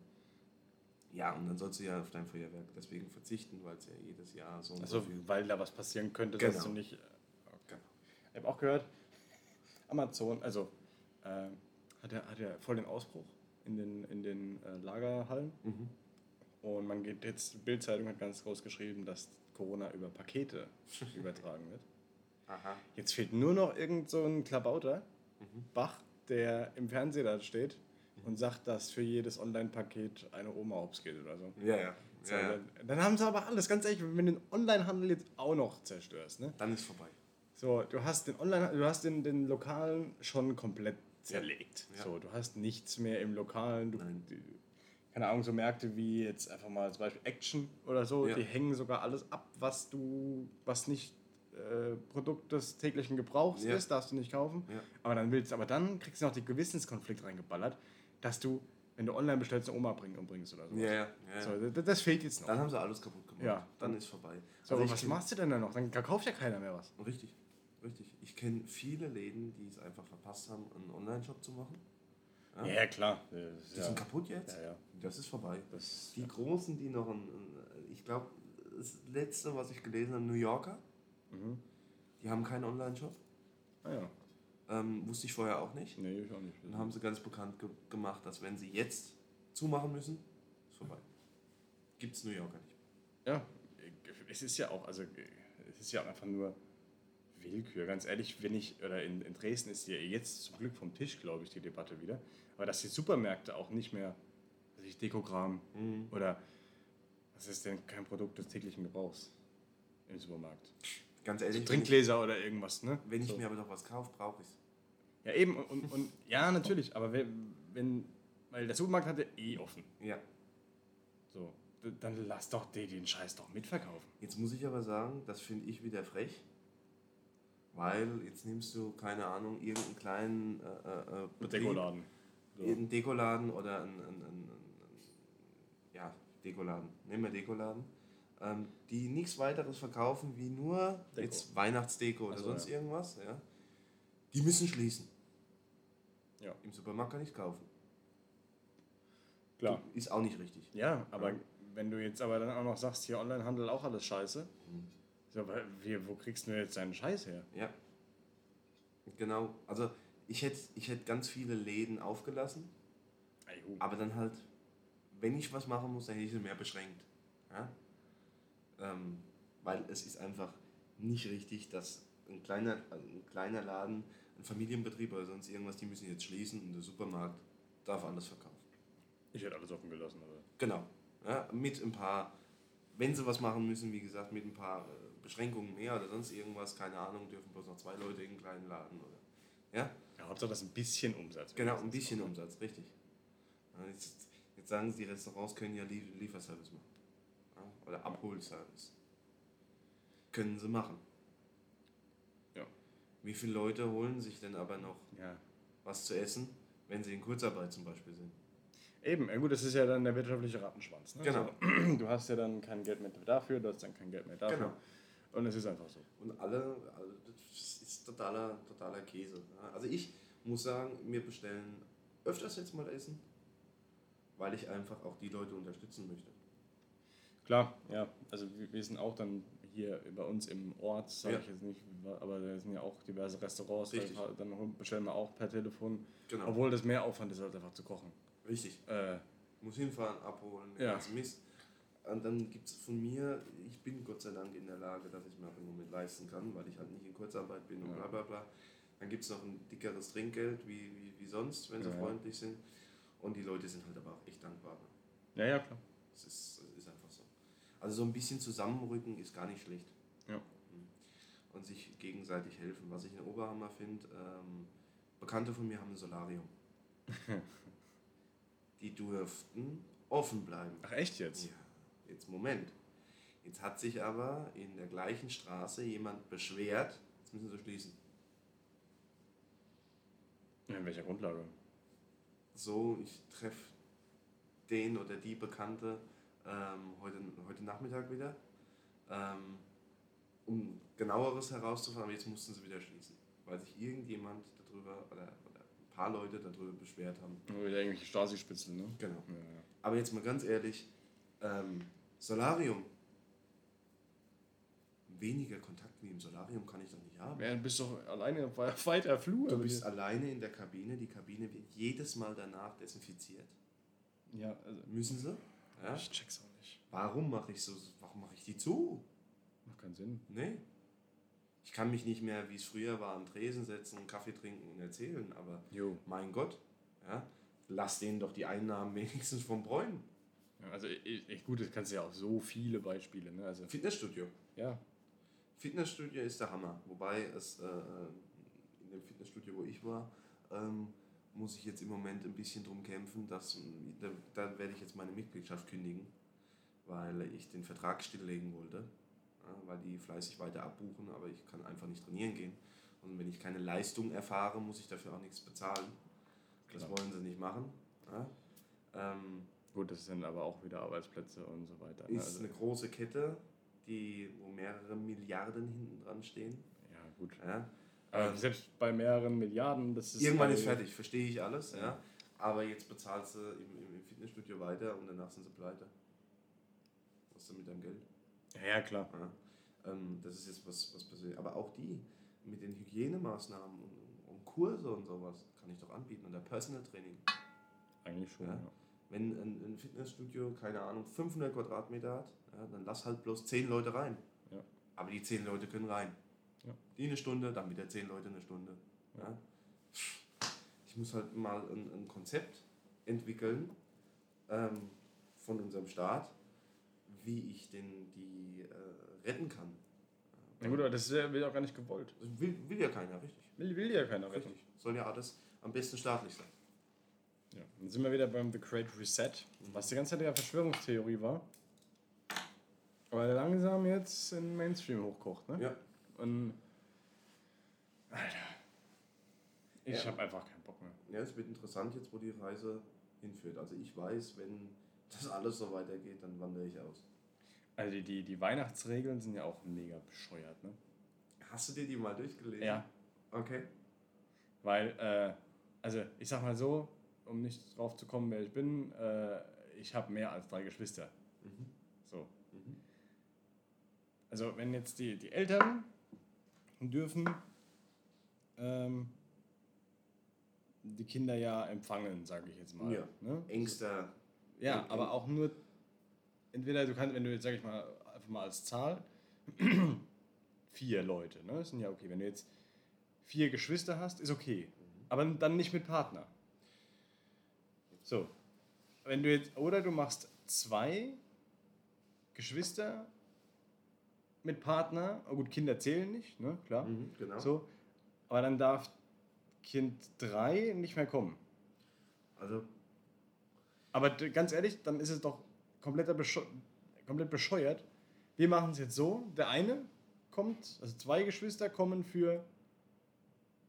ja, und dann sollst du ja auf dein Feuerwerk deswegen verzichten, weil es ja jedes Jahr so Also, weil da was passieren könnte, Genau. dass du nicht. äh, Genau. Ich habe auch gehört, Amazon, also äh, hat er hat er voll den Ausbruch in den, in den äh, Lagerhallen. Mhm. Und man geht jetzt, Bildzeitung hat ganz groß geschrieben, dass Corona über Pakete übertragen wird. Aha. Jetzt fehlt nur noch irgend so ein Klabauter, Mhm. Bach, der im Fernseher da steht und sagt, dass für jedes Online-Paket eine Oma hops geht oder so. Ja, ja. So, ja, ja. Dann, dann haben sie aber alles, ganz ehrlich, wenn du den Onlinehandel jetzt auch noch zerstörst, ne? Dann ist vorbei. So, du hast den Online, du hast den, den Lokalen schon komplett zerlegt. Ja. So, du hast nichts mehr im Lokalen. Du, keine Ahnung, so Märkte wie jetzt einfach mal zum Beispiel Action oder so, Ja. die hängen sogar alles ab, was du, was nicht äh, Produkt des täglichen Gebrauchs Ja. ist, darfst du nicht kaufen. Aber dann willst, aber dann kriegst du noch den Gewissenskonflikt reingeballert, dass du, wenn du online bestellst, eine Oma bringen und bringst oder so. Ja. So, das, das fehlt jetzt noch. Dann haben sie alles kaputt gemacht. Ja. Dann ist vorbei. so, Also aber was machst du denn dann noch? Dann kauft ja keiner mehr was. Richtig, richtig. Ich kenne viele Läden, die es einfach verpasst haben, einen Online-Shop zu machen. Ja. klar. Die sind kaputt jetzt. Ja, ja. Das ist vorbei. Das, Die Großen, die noch ein, ich glaube, das letzte, was ich gelesen habe, New Yorker, Mhm. die haben keinen Online-Shop. ah, ja. Ähm, wusste ich vorher auch nicht. Nee, ich auch nicht. Dann haben sie ganz bekannt ge gemacht, dass wenn sie jetzt zumachen müssen, ist vorbei. Gibt es New Yorker nicht. Ja, es ist ja auch, also es ist ja einfach nur Willkür. Ganz ehrlich, wenn ich, oder in, in Dresden ist ja jetzt zum Glück vom Tisch, glaube ich, die Debatte wieder. Aber dass die Supermärkte auch nicht mehr, also ich Dekogramm oder was ist denn kein Produkt des täglichen Gebrauchs im Supermarkt? Ganz ehrlich, ich, Trinkgläser oder irgendwas, ne? wenn ich So. mir aber doch was kaufe, brauche ich es. Ja, eben, und, und, und ja, natürlich, aber wenn, wenn, weil der Supermarkt hatte eh offen. Ja. So, dann lass doch den, den Scheiß doch mitverkaufen. Jetzt muss ich aber sagen, das finde ich wieder frech. Weil jetzt nimmst du, keine Ahnung, irgendeinen kleinen äh, äh, Betrieb, Dekoladen. So. Einen Dekoladen oder einen, einen, einen, ja, Dekoladen, nehmen wir Dekoladen, ähm, die nichts weiteres verkaufen wie nur Deko. jetzt Weihnachtsdeko oder Ach so, sonst ja. irgendwas. Ja. Die müssen schließen. Ja. Im Supermarkt kann ich kaufen. Klar. Ist auch nicht richtig. Ja, aber wenn du jetzt aber dann auch noch sagst, hier Onlinehandel auch alles scheiße, so, weil wie, wo kriegst du jetzt deinen Scheiß her? Ja. Genau. Also ich hätte ich hätt ganz viele Läden aufgelassen, aber dann halt, wenn ich was machen muss, dann hätte ich sie mehr beschränkt. Ja? Ähm, weil es ist einfach nicht richtig, dass ein kleiner, ein kleiner Laden, ein Familienbetrieb oder sonst irgendwas, die müssen jetzt schließen und der Supermarkt darf alles verkaufen. Ich hätte alles offen gelassen, aber. Genau. Ja, mit ein paar, wenn sie was machen müssen, wie gesagt, mit ein paar äh, Beschränkungen mehr oder sonst irgendwas, keine Ahnung, dürfen bloß noch zwei Leute in einen kleinen Laden oder. Ja? Ja, Hauptsache, dass ein bisschen Umsatz Genau, ein bisschen. Umsatz, richtig. Jetzt, jetzt sagen sie, die Restaurants können ja Lie- Lieferservice machen. Ja? Oder Abholservice. Können sie machen. Ja. Wie viele Leute holen sich denn aber noch Ja. was zu essen, wenn sie in Kurzarbeit zum Beispiel sind? Eben, ja gut, das ist ja dann der wirtschaftliche Rattenschwanz. Ne? Genau. So, du hast ja dann kein Geld mehr dafür, du hast dann kein Geld mehr dafür. Genau. Und es ist einfach so. Und alle, alle das ist totaler, totaler Käse. Also ich muss sagen, wir bestellen öfters jetzt mal Essen, weil ich einfach auch die Leute unterstützen möchte. Klar, ja. Also wir, sind auch dann hier bei uns im Ort, sage Ja. ich jetzt nicht, aber da sind ja auch diverse Restaurants, da- dann bestellen wir auch per Telefon. Genau. Obwohl das mehr Aufwand ist, als einfach zu kochen. Richtig. Äh, Muss hinfahren, abholen, Ja. ganzen Mist. Und dann gibt es von mir, ich bin Gott sei Dank in der Lage, dass ich mir auch im Moment leisten kann, weil ich halt nicht in Kurzarbeit bin und Ja. bla bla bla. Dann gibt es noch ein dickeres Trinkgeld wie, wie, wie sonst, wenn sie Ja, freundlich sind. Und die Leute sind halt aber auch echt dankbar. ja, ja, klar. Das ist, das ist einfach so. Also so ein bisschen zusammenrücken ist gar nicht schlecht. Ja. Und sich gegenseitig helfen. Was ich in Oberhammer finde, ähm, Bekannte von mir haben ein Solarium. Die dürften offen bleiben. Ach echt jetzt? Ja, jetzt Moment. Jetzt hat sich aber in der gleichen Straße jemand beschwert, jetzt müssen sie schließen. In welcher Grundlage? So, ich treffe den oder die Bekannte ähm, heute, heute Nachmittag wieder, ähm, um genaueres herauszufahren, aber jetzt mussten sie wieder schließen, weil sich irgendjemand darüber oder, oder ein paar Leute darüber beschwert haben. Wieder irgendwelche Stasi-Spitzel, ne? Genau. Ja, ja. Aber jetzt mal ganz ehrlich, ähm, Solarium. Weniger Kontakt wie im Solarium kann ich doch nicht haben. Ja, du bist doch alleine auf we- weiter Flur. Du bist alleine in der Kabine, die Kabine wird jedes Mal danach desinfiziert. Ja, also. Müssen sie? Ja? Ich check's auch nicht. Warum mache ich so, warum mache ich die zu? Macht keinen Sinn. Nee. Ich kann mich nicht mehr, wie es früher war, am Tresen setzen, einen Kaffee trinken und erzählen, aber Jo. mein Gott, ja, lass denen doch die Einnahmen wenigstens vom Bräunen. Also e- echt gut, das kannst du ja auch so viele Beispiele. Ne? Also, Fitnessstudio. ja. Fitnessstudio ist der Hammer. Wobei es äh, in dem Fitnessstudio, wo ich war, ähm, muss ich jetzt im Moment ein bisschen drum kämpfen, dass da, da werde ich jetzt meine Mitgliedschaft kündigen, weil ich den Vertrag stilllegen wollte, ja, weil die fleißig weiter abbuchen, aber ich kann einfach nicht trainieren gehen. Und wenn ich keine Leistung erfahre, muss ich dafür auch nichts bezahlen. Das wollen sie nicht machen. Ja. Ähm, Gut, das sind aber auch wieder Arbeitsplätze und so weiter. Ne? ist Also, eine große Kette, die, wo mehrere Milliarden hinten dran stehen. ja, gut. Ja. Aber selbst bei mehreren Milliarden, das ist. Irgendwann ist fertig, verstehe ich alles. Ja. Ja. Aber jetzt bezahlst du im, im- im Fitnessstudio weiter und danach sind sie pleite. Was ist denn mit deinem Geld? Ja, ja, klar. Ja. Ähm, das ist jetzt was, was passiert. Aber auch die mit den Hygienemaßnahmen und, und Kurse und sowas kann ich doch anbieten. Und der Personal Training. Eigentlich schon. Ja. Wenn ein, ein Fitnessstudio, keine Ahnung, 500 Quadratmeter hat, ja, dann lass halt bloß 10 Leute rein. Ja. Aber die 10 Leute können rein. Ja. Die eine Stunde, dann wieder 10 Leute eine Stunde. Ja. Ich muss halt mal ein, ein Konzept entwickeln ähm, von unserem Staat, wie ich denn die äh, retten kann. Na gut, aber das wird auch gar nicht gewollt. Das will, will ja keiner, richtig. Will, will ja keiner retten. Richtig. Soll ja alles am besten staatlich sein. Ja. Dann sind wir wieder beim The Great Reset, was die ganze Zeit ja Verschwörungstheorie war. Aber langsam jetzt in Mainstream hochkocht, ne? Ja. Und. Alter. Ich Ja. habe einfach keinen Bock mehr. Ja, es wird interessant jetzt, wo die Reise hinführt. Also ich weiß, wenn das alles so weitergeht, dann wandere ich aus. Also die, die, die Weihnachtsregeln sind ja auch mega bescheuert, ne? Hast du dir die mal durchgelesen? Ja. Okay. Weil, äh, also ich sag mal so, um nicht drauf zu kommen, wer ich bin, äh, ich habe mehr als drei Geschwister. So. Also wenn jetzt die, die Eltern dürfen ähm, die Kinder ja empfangen, sage ich jetzt mal. Ja. Ne? Engster. Ja, Eng- aber auch nur, entweder du kannst, wenn du jetzt, sag ich mal, einfach mal als Zahl, vier Leute, ne? Das sind ja okay. Wenn du jetzt vier Geschwister hast, ist okay. Aber dann nicht mit Partner. So. Wenn du jetzt, oder du machst zwei Geschwister mit Partner, oh gut, Kinder zählen nicht, ne? Klar. Mhm, genau. So. Aber dann darf Kind drei nicht mehr kommen. Also, Aber ganz ehrlich, dann ist es doch kompletter Bescho komplett bescheuert. Wir machen es jetzt so: der eine kommt, also zwei Geschwister kommen für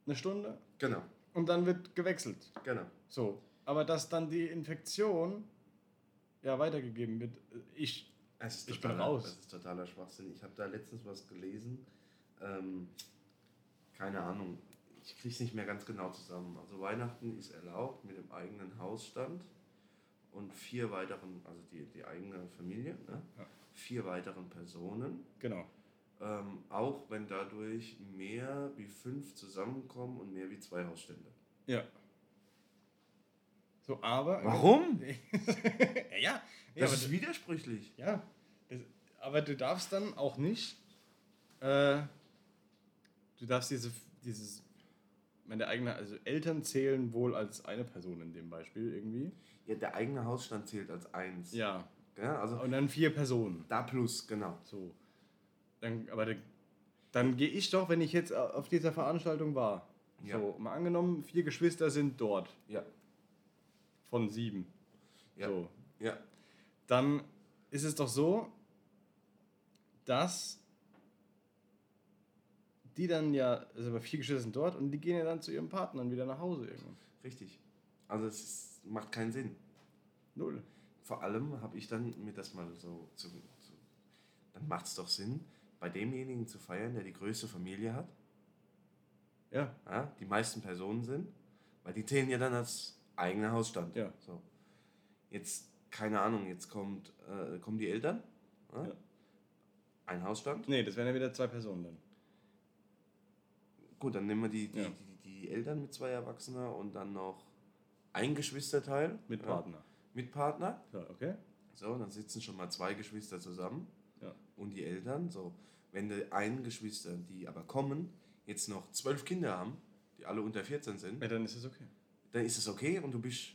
eine Stunde genau, und dann wird gewechselt. genau. So. Aber dass dann die Infektion ja weitergegeben wird, ich. Es ist Ich bin raus. Das ist totaler Schwachsinn. Ich habe da letztens was gelesen. Ähm, keine Ahnung. Ich kriege es nicht mehr ganz genau zusammen. Also Weihnachten ist erlaubt mit dem eigenen Hausstand und vier weiteren, also die, die eigene Familie, ne? Ja. vier weiteren Personen. Genau. Ähm, auch wenn dadurch mehr wie fünf zusammenkommen und mehr wie zwei Hausstände. Ja. So, aber. Warum? ja, ja. Das ist widersprüchlich. Ja, das, aber du darfst dann auch nicht, äh, du darfst diese, dieses, meine eigene, also Eltern zählen wohl als eine Person in dem Beispiel irgendwie. Ja, der eigene Hausstand zählt als eins. Ja, Ja, also und dann vier Personen. da plus, genau. So. Dann, aber dann, dann gehe ich doch, wenn ich jetzt auf dieser Veranstaltung war, Ja. so, mal angenommen, vier Geschwister sind dort Ja, von sieben. Ja. So, ja. dann ist es doch so, dass die dann ja, also aber vier Geschwister sind dort und die gehen ja dann zu ihren Partnern wieder nach Hause irgendwann. Richtig. Also es ist, macht keinen Sinn. Null. Vor allem habe ich dann mir das mal so zu, zu dann macht es doch Sinn, bei demjenigen zu feiern, der die größte Familie hat, Ja, ja, die meisten Personen sind, weil die zählen ja dann als eigener Hausstand. Ja. So. Jetzt, keine Ahnung, jetzt kommt, äh, kommen die Eltern, ja? Ja. ein Hausstand. nee, das wären ja wieder zwei Personen dann. Gut, dann nehmen wir die, die, Ja. die, die Eltern mit zwei Erwachsenen und dann noch ein Geschwisterteil. Mit ja, Partner. Mit Partner. Ja, okay. So, dann sitzen schon mal zwei Geschwister zusammen Ja. und die Eltern. So. Wenn die einen Geschwister, die aber kommen, jetzt noch zwölf Kinder haben, die alle unter 14 sind, Ja, dann ist es okay. Dann ist es okay und du bist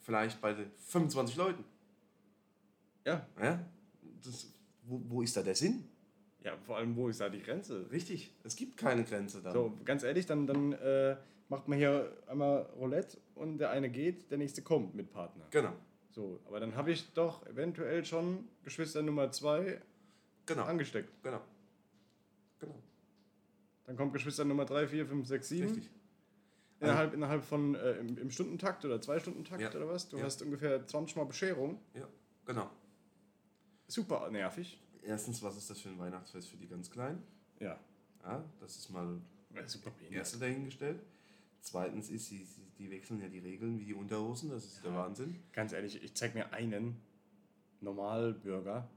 vielleicht bei den 25 Leuten. Ja. Ja? Das, wo, wo ist da der Sinn? Ja, vor allem, wo ist da die Grenze? Richtig, es gibt keine Grenze da. So, ganz ehrlich, dann, dann äh, macht man hier einmal Roulette und der eine geht, der nächste kommt mit Partner. Genau, So, aber dann habe ich doch eventuell schon Geschwister Nummer zwei genau, angesteckt. genau. Genau, Dann kommt Geschwister Nummer drei, vier, fünf, sechs, sieben. richtig. Innerhalb, innerhalb von äh, im, im Stundentakt oder zwei Stundentakt Ja. oder was? Du Ja. hast ungefähr 20 Mal Bescherung. Ja, genau. Super nervig. Erstens, was ist das für ein Weihnachtsfest für die ganz Kleinen? Ja. Ja, das ist mal Ja, super erste dahingestellt. Zweitens ist, sie, sie, die wechseln ja die Regeln wie die Unterhosen, das ist der Wahnsinn. Ganz ehrlich, ich zeig mir einen Normalbürger,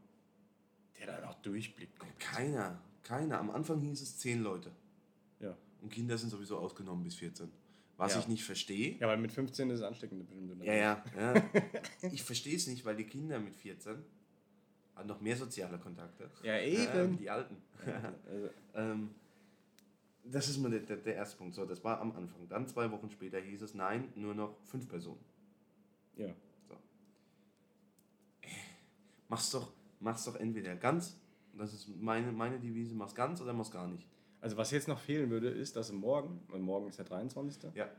der da noch durchblickt. Keiner, keiner. Am Anfang hieß es zehn Leute. Ja. Und Kinder sind sowieso ausgenommen bis 14. Was Ja. ich nicht verstehe. Ja, weil mit 15 ist es ansteckend. Ja, ja, ja. Ich verstehe es nicht, weil die Kinder mit 14 haben noch mehr soziale Kontakte. Ja, Ja, eben. wie die Alten. Also, ähm, das ist mal der, der, der erste Punkt. So, das war am Anfang. Dann zwei Wochen später hieß es, nein, nur noch fünf Personen. ja. Mach's doch, mach's doch entweder ganz, das ist meine, meine Devise, mach's ganz oder mach's gar nicht. Also was jetzt noch fehlen würde, ist, dass morgen, und morgen ist der 23. Ja,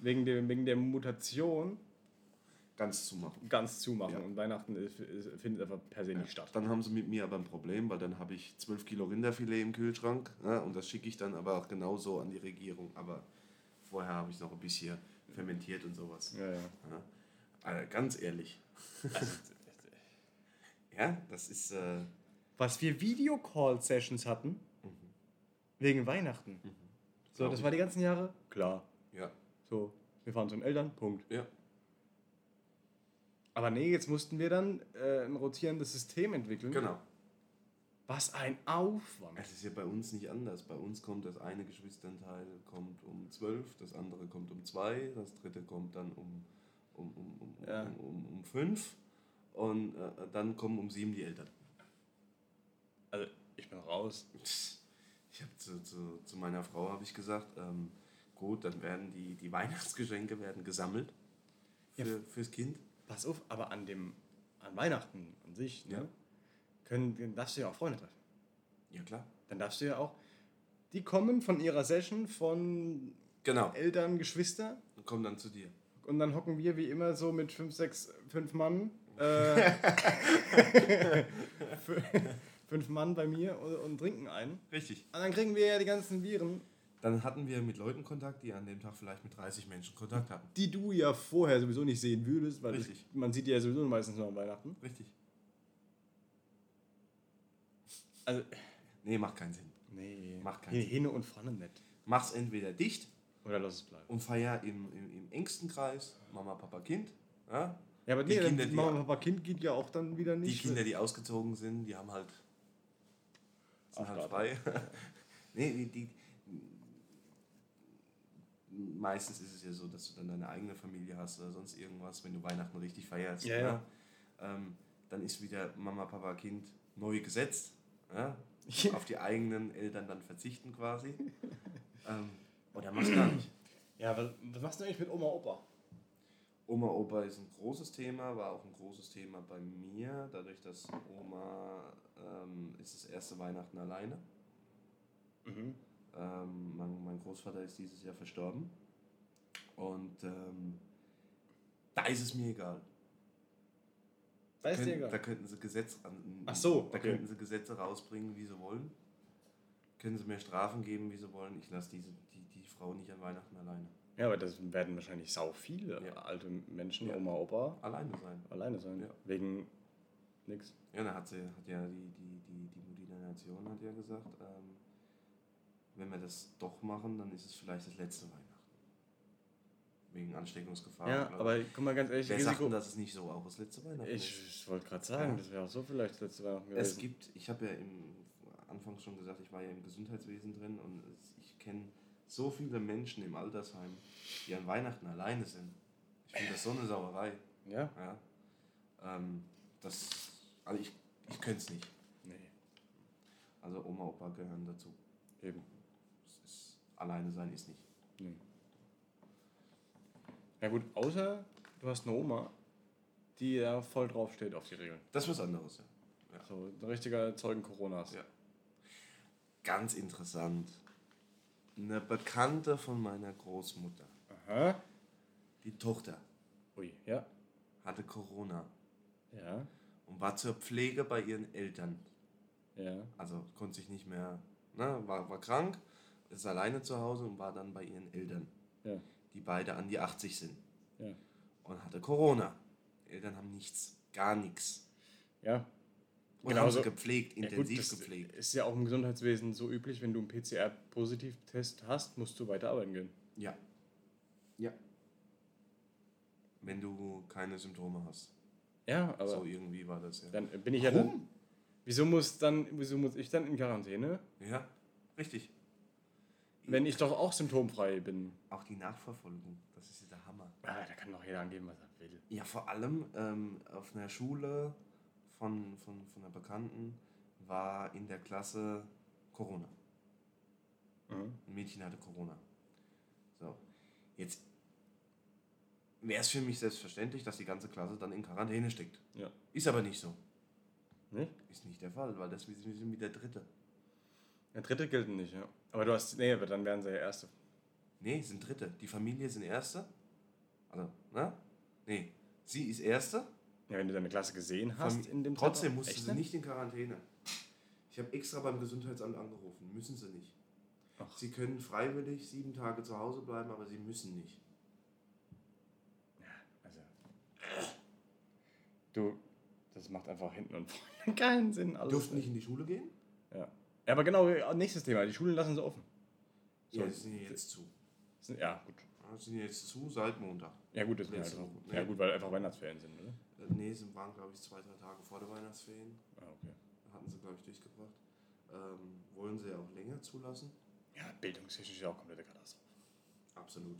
Wegen, der, wegen der Mutation ganz zu machen. ganz zumachen. Ja. Und Weihnachten ist, ist, findet einfach per se nicht statt. Dann haben sie mit mir aber ein Problem, weil dann habe ich 12 Kilo Rinderfilet im Kühlschrank ja, und das schicke ich dann aber auch genauso an die Regierung. Aber vorher habe ich noch ein bisschen fermentiert und sowas. Ja, ja. Ja. Also ganz ehrlich. ja, das ist. Äh, Was wir Videocall-Sessions hatten, wegen Weihnachten. So, Glaub das ich. war die ganzen Jahre? Klar. ja, So, wir fahren zu den Eltern, Punkt. ja. Aber nee, jetzt mussten wir dann äh, ein rotierendes System entwickeln. Genau. Was ein Aufwand. Es ist ja bei uns nicht anders. Bei uns kommt das eine Geschwisterteil kommt um 12, das andere kommt um 2, das dritte kommt dann um, um, um, um, Ja. um, um, um 5 und äh, dann kommen um 7 die Eltern. Also, ich bin raus. Ich habe zu, zu, zu meiner Frau habe ich gesagt, ähm, gut, dann werden die, die Weihnachtsgeschenke werden gesammelt für, fürs Kind. Pass auf, aber an dem an Weihnachten an sich, ne, Ja. können, dann darfst du ja auch Freunde treffen. Ja klar. Dann darfst du ja auch. Die kommen von ihrer Session von Genau. Eltern, Geschwister Und kommen dann zu dir. und dann hocken wir wie immer so mit fünf, sechs, fünf Mann. Äh, fünf Mann bei mir und, und trinken ein. Richtig. Und dann kriegen wir ja die ganzen Viren, Dann hatten wir mit Leuten Kontakt, die an dem Tag vielleicht mit 30 Menschen Kontakt hatten. die du ja vorher sowieso nicht sehen würdest, weil Richtig. man sieht die ja sowieso meistens nur an Weihnachten. Richtig. Also, Nee, macht keinen Sinn. nee. Macht keinen hin, Sinn. hin und vorne nicht. Mach's entweder dicht Oder lass es bleiben. und feier im, im, im engsten Kreis, Mama, Papa, Kind. Ja? Ja, aber Die nee, Kinder, die- Mama, Papa, Kind geht ja auch dann wieder Die nicht. Kinder, die ausgezogen sind, die haben halt, sind halt frei. nee, die, die, meistens ist es ja so, dass du dann deine eigene Familie hast oder sonst irgendwas, wenn du Weihnachten richtig feierst. Ja, ja. Ähm, dann ist wieder Mama, Papa, Kind neu gesetzt. Ja? Auf die eigenen Eltern dann verzichten quasi. ähm, oder machst gar nicht. Ja, was, was machst du eigentlich mit Oma, Opa? Oma, Opa ist ein großes Thema, war auch ein großes Thema bei mir, dadurch, dass Oma ähm, ist das erste Weihnachten alleine. Mhm. Ähm, mein, mein Großvater ist dieses Jahr verstorben. Und ähm, da ist es mir egal. Da ist dir Können- egal. Da könnten sie Gesetz an, Ach so, da okay. könnten sie Gesetze rausbringen, wie sie wollen. Können sie mir Strafen geben, wie sie wollen. Ich lasse diese die, die Frau nicht an Weihnachten alleine. Ja, aber das werden wahrscheinlich sau viele Ja. alte Menschen, Ja. Oma, Opa, Alleine sein. alleine sein. Ja. Wegen nix. Ja, da hat, sie, hat ja die, die, die, die der Nation hat ja gesagt, ähm, wenn wir das doch machen, dann ist es vielleicht das letzte Weihnachten. Wegen Ansteckungsgefahr. Ja, aber ich. guck mal ganz ehrlich, sagt Risiko. denn, dass es nicht so auch das letzte Weihnachten ist? Ich, ich wollte gerade sagen, Ja. das wäre auch so vielleicht das letzte Weihnachten gewesen. Es gibt, ich habe ja im Anfang schon gesagt, ich war ja im Gesundheitswesen drin und ich kenne so viele Menschen im Altersheim, die an Weihnachten alleine sind. Ich finde das so eine Sauerei. Ja? Ja. Ähm, das, also ich, ich könnte es nicht. Nee. Also Oma, Opa gehören dazu. Eben. Ist, alleine sein ist nicht. Ja gut, außer du hast eine Oma, die da voll drauf steht auf die Regeln. Das ist was anderes. Ja. So ein richtiger Zeugen Coronas. Ja. Ganz interessant. Eine Bekannte von meiner Großmutter, Aha. die Tochter, Ui, ja. hatte Corona Ja. und war zur Pflege bei ihren Eltern. Ja. Also konnte sich nicht mehr, ne, war, war krank, ist alleine zu Hause und war dann bei ihren Eltern, Ja. die beide an die 80 sind. Ja. Und hatte Corona. Die Eltern haben nichts, gar nichts. Ja. Und haben Genauso- sie gepflegt, Ja, gut, intensiv gepflegt. Ist ja auch im Gesundheitswesen so üblich, wenn du einen PCR-Positiv-Test hast, musst du weiter arbeiten gehen. Ja. Ja. Wenn du keine Symptome hast. Ja, aber so irgendwie war das ja. dann bin ich ja dann. Wieso muss dann, wieso muss ich dann in Quarantäne, Ja, richtig. wenn ich doch auch symptomfrei bin? Auch die Nachverfolgung, das ist ja der Hammer. Ah, da kann doch jeder angeben, was er will. Ja, vor allem ähm, auf einer Schule von, von, von einer Bekannten war in der Klasse Corona. Mhm. Ein Mädchen hatte Corona. So, jetzt wäre es für mich selbstverständlich, dass die ganze Klasse dann in Quarantäne steckt. Ja. Ist aber nicht so. Nicht? Ist nicht der Fall, weil das wir sind wie der Dritte. Der dritte gilt nicht, ja. Aber du hast, nee, aber dann wären sie ja Erste. Nee, sind Dritte. Die Familie sind Erste. Also, ne? Nee, sie ist Erste. Ja, wenn du deine Klasse gesehen hast Fam- in dem Trotzdem Zeitraum. musste Echt sie nicht in Quarantäne. Ich habe extra beim Gesundheitsamt angerufen. Müssen sie nicht. Ach. Sie können freiwillig sieben Tage zu Hause bleiben, aber sie müssen nicht. Also. Du, das macht einfach hinten und vorne keinen Sinn. Alles Durften nicht in die Schule gehen? Ja. ja, aber genau, nächstes Thema. Die Schulen lassen sie offen. So. Ja, sie sind ja jetzt zu. Sind- Ja, gut. Ja, Sie sind jetzt zu seit Montag. Ja, gut, das ist halt Ja, gut, weil einfach Weihnachtsferien sind, oder? Äh, Nee, es waren, glaube ich, zwei, drei Tage vor der Weihnachtsferien. Ah, okay. Hatten sie, glaube ich, durchgebracht. Ähm, wollen sie ja auch länger zulassen. Ja, bildungstechnisch ist ja auch komplette Katastrophe. Absolut.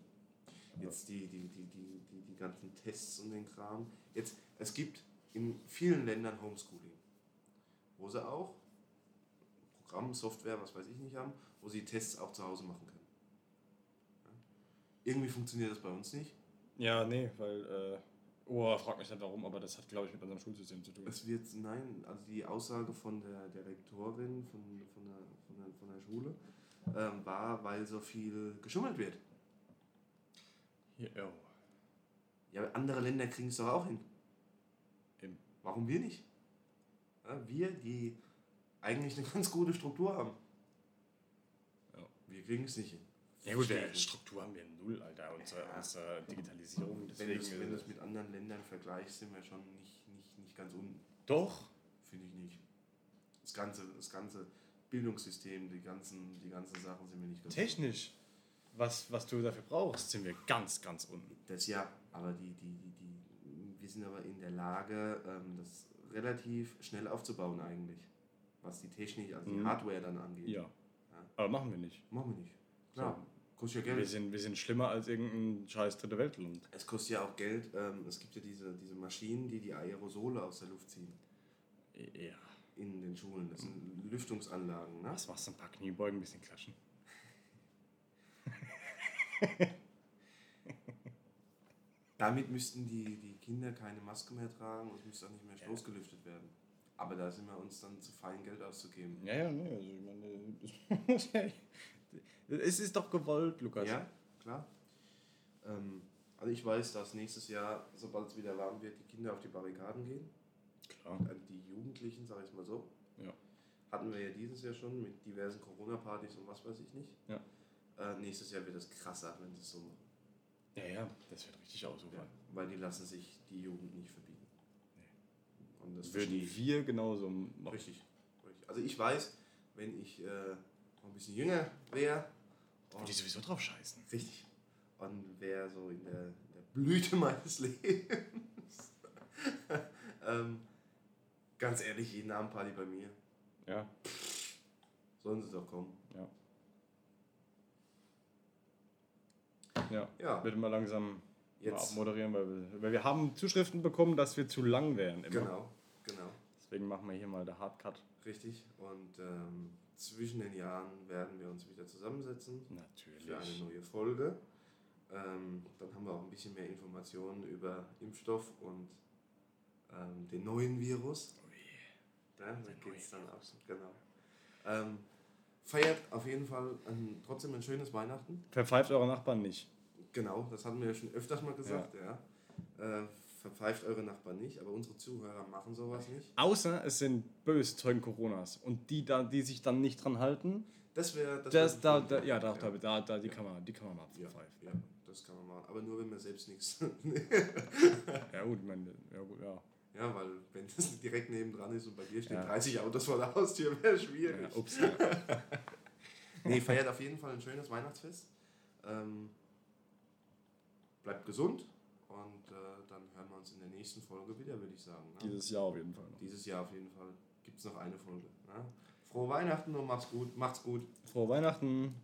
Jetzt die, die, die, die, die, die ganzen Tests und den Kram. Jetzt, es gibt in vielen Ländern Homeschooling, wo sie auch Programm, Software, was weiß ich nicht haben, wo sie Tests auch zu Hause machen können. Ja. Irgendwie funktioniert das bei uns nicht. Ja, nee, weil, äh, oh, frag mich nicht warum, aber das hat, glaube ich, mit unserem Schulsystem zu tun. Es wird, nein, also die Aussage von der, der Rektorin von, von, der, von, der, von der Schule ähm, war, weil so viel geschummelt wird. Hier, oh. Ja, aber andere Länder kriegen es doch auch hin. Eben. Warum wir nicht? Ja, wir, die eigentlich eine ganz gute Struktur haben. Ja. Wir kriegen es nicht hin. Ja gut, der ich. Struktur haben wir null, Alter. Unsere, unsere Digitalisierung, Wenn deswegen... du es wenn mit anderen Ländern vergleichst, sind wir schon nicht, nicht, nicht ganz unten. Doch. Finde ich nicht. Das ganze, das ganze Bildungssystem, die ganzen, die ganzen Sachen sind wir nicht ganz Technisch, was, was du dafür brauchst, sind wir ganz, ganz unten. Das ja, aber die, die, die, die, wir sind aber in der Lage, ähm, das relativ schnell aufzubauen eigentlich. Was die Technik, also die Mhm. Hardware dann angeht. Ja. Aber machen wir nicht. Machen wir nicht. Klar, kostet ja Wir Geld. sind, wir sind schlimmer als irgendein scheiß dritte Weltland. Es kostet ja auch Geld. Ähm, es gibt ja diese, diese Maschinen, die die Aerosole aus der Luft ziehen. Ja. In den Schulen. Das sind Lüftungsanlagen. Ne? Was machst du? Ein paar Kniebeugen, ein bisschen klatschen. Damit müssten die, die Kinder keine Maske mehr tragen und es müsste auch nicht mehr stoßgelüftet werden. Aber da sind wir uns dann zu fein, Geld auszugeben. Ja, ja, nee, also ich meine, das, es ist doch gewollt, Lukas. Ja, klar. Ähm, also ich weiß, dass nächstes Jahr, sobald es wieder warm wird, die Kinder auf die Barrikaden gehen. Klar. Äh, Die Jugendlichen, sage ich mal so. Ja. Hatten wir ja dieses Jahr schon mit diversen Corona-Partys und was weiß ich nicht. Ja. Äh, nächstes Jahr wird es krasser, wenn sie es so machen. Ja, ja, das wird richtig ausufern. Weil die lassen sich die Jugend nicht verbieten. Und das Würden wir genauso machen. Richtig. Richtig. Also ich weiß, wenn ich äh, noch ein bisschen jünger wäre. Die sowieso drauf scheißen. Richtig. Und wäre so in der, in der Blüte meines Lebens. ähm, ganz ehrlich, jeden Abend Party bei mir. Ja. Sollen sie doch kommen. Ja. Ja. Ja. Bitte mal langsam mal Jetzt. abmoderieren, weil wir, weil wir haben Zuschriften bekommen, dass wir zu lang wären. Immer. Genau, genau. Deswegen Deswegen machen wir hier mal der Hardcut. Richtig. Und ähm, zwischen den Jahren werden wir uns wieder zusammensetzen für eine neue Folge. Ähm, dann haben wir auch ein bisschen mehr Informationen über Impfstoff und ähm, den neuen Virus. Ja, da geht's dann ab. Genau. Ähm, feiert auf jeden Fall ein, trotzdem ein schönes Weihnachten. Verpfeift eure Nachbarn nicht. Genau, das hatten wir ja schon öfters mal gesagt. Ja. Äh, verpfeift eure Nachbarn nicht, aber unsere Zuhörer machen sowas nicht. Außer es sind böse Zeugen Coronas. Und die, da, die sich dann nicht dran halten, Das wäre das, das, wär da, da, ja, da, da, da, da, die, kann man, die kann man mal ja, ja, das kann man machen. Aber nur, wenn man selbst nichts. Ja, gut, ich meine, ja, gut, ja. ja, weil wenn das direkt nebendran ist und bei dir stehen Ja. 30 Autos vor der Haustür, wäre schwierig. ja ups. Ja. Nee, feiert auf jeden Fall ein schönes Weihnachtsfest. Ähm, bleibt gesund und äh, dann hören wir uns in der nächsten Folge wieder, würde ich sagen. Ne? Dieses Jahr auf jeden Fall noch. Dieses Jahr auf jeden Fall gibt es noch eine Folge. Ne? Frohe Weihnachten und macht's gut. Macht's gut. Frohe Weihnachten.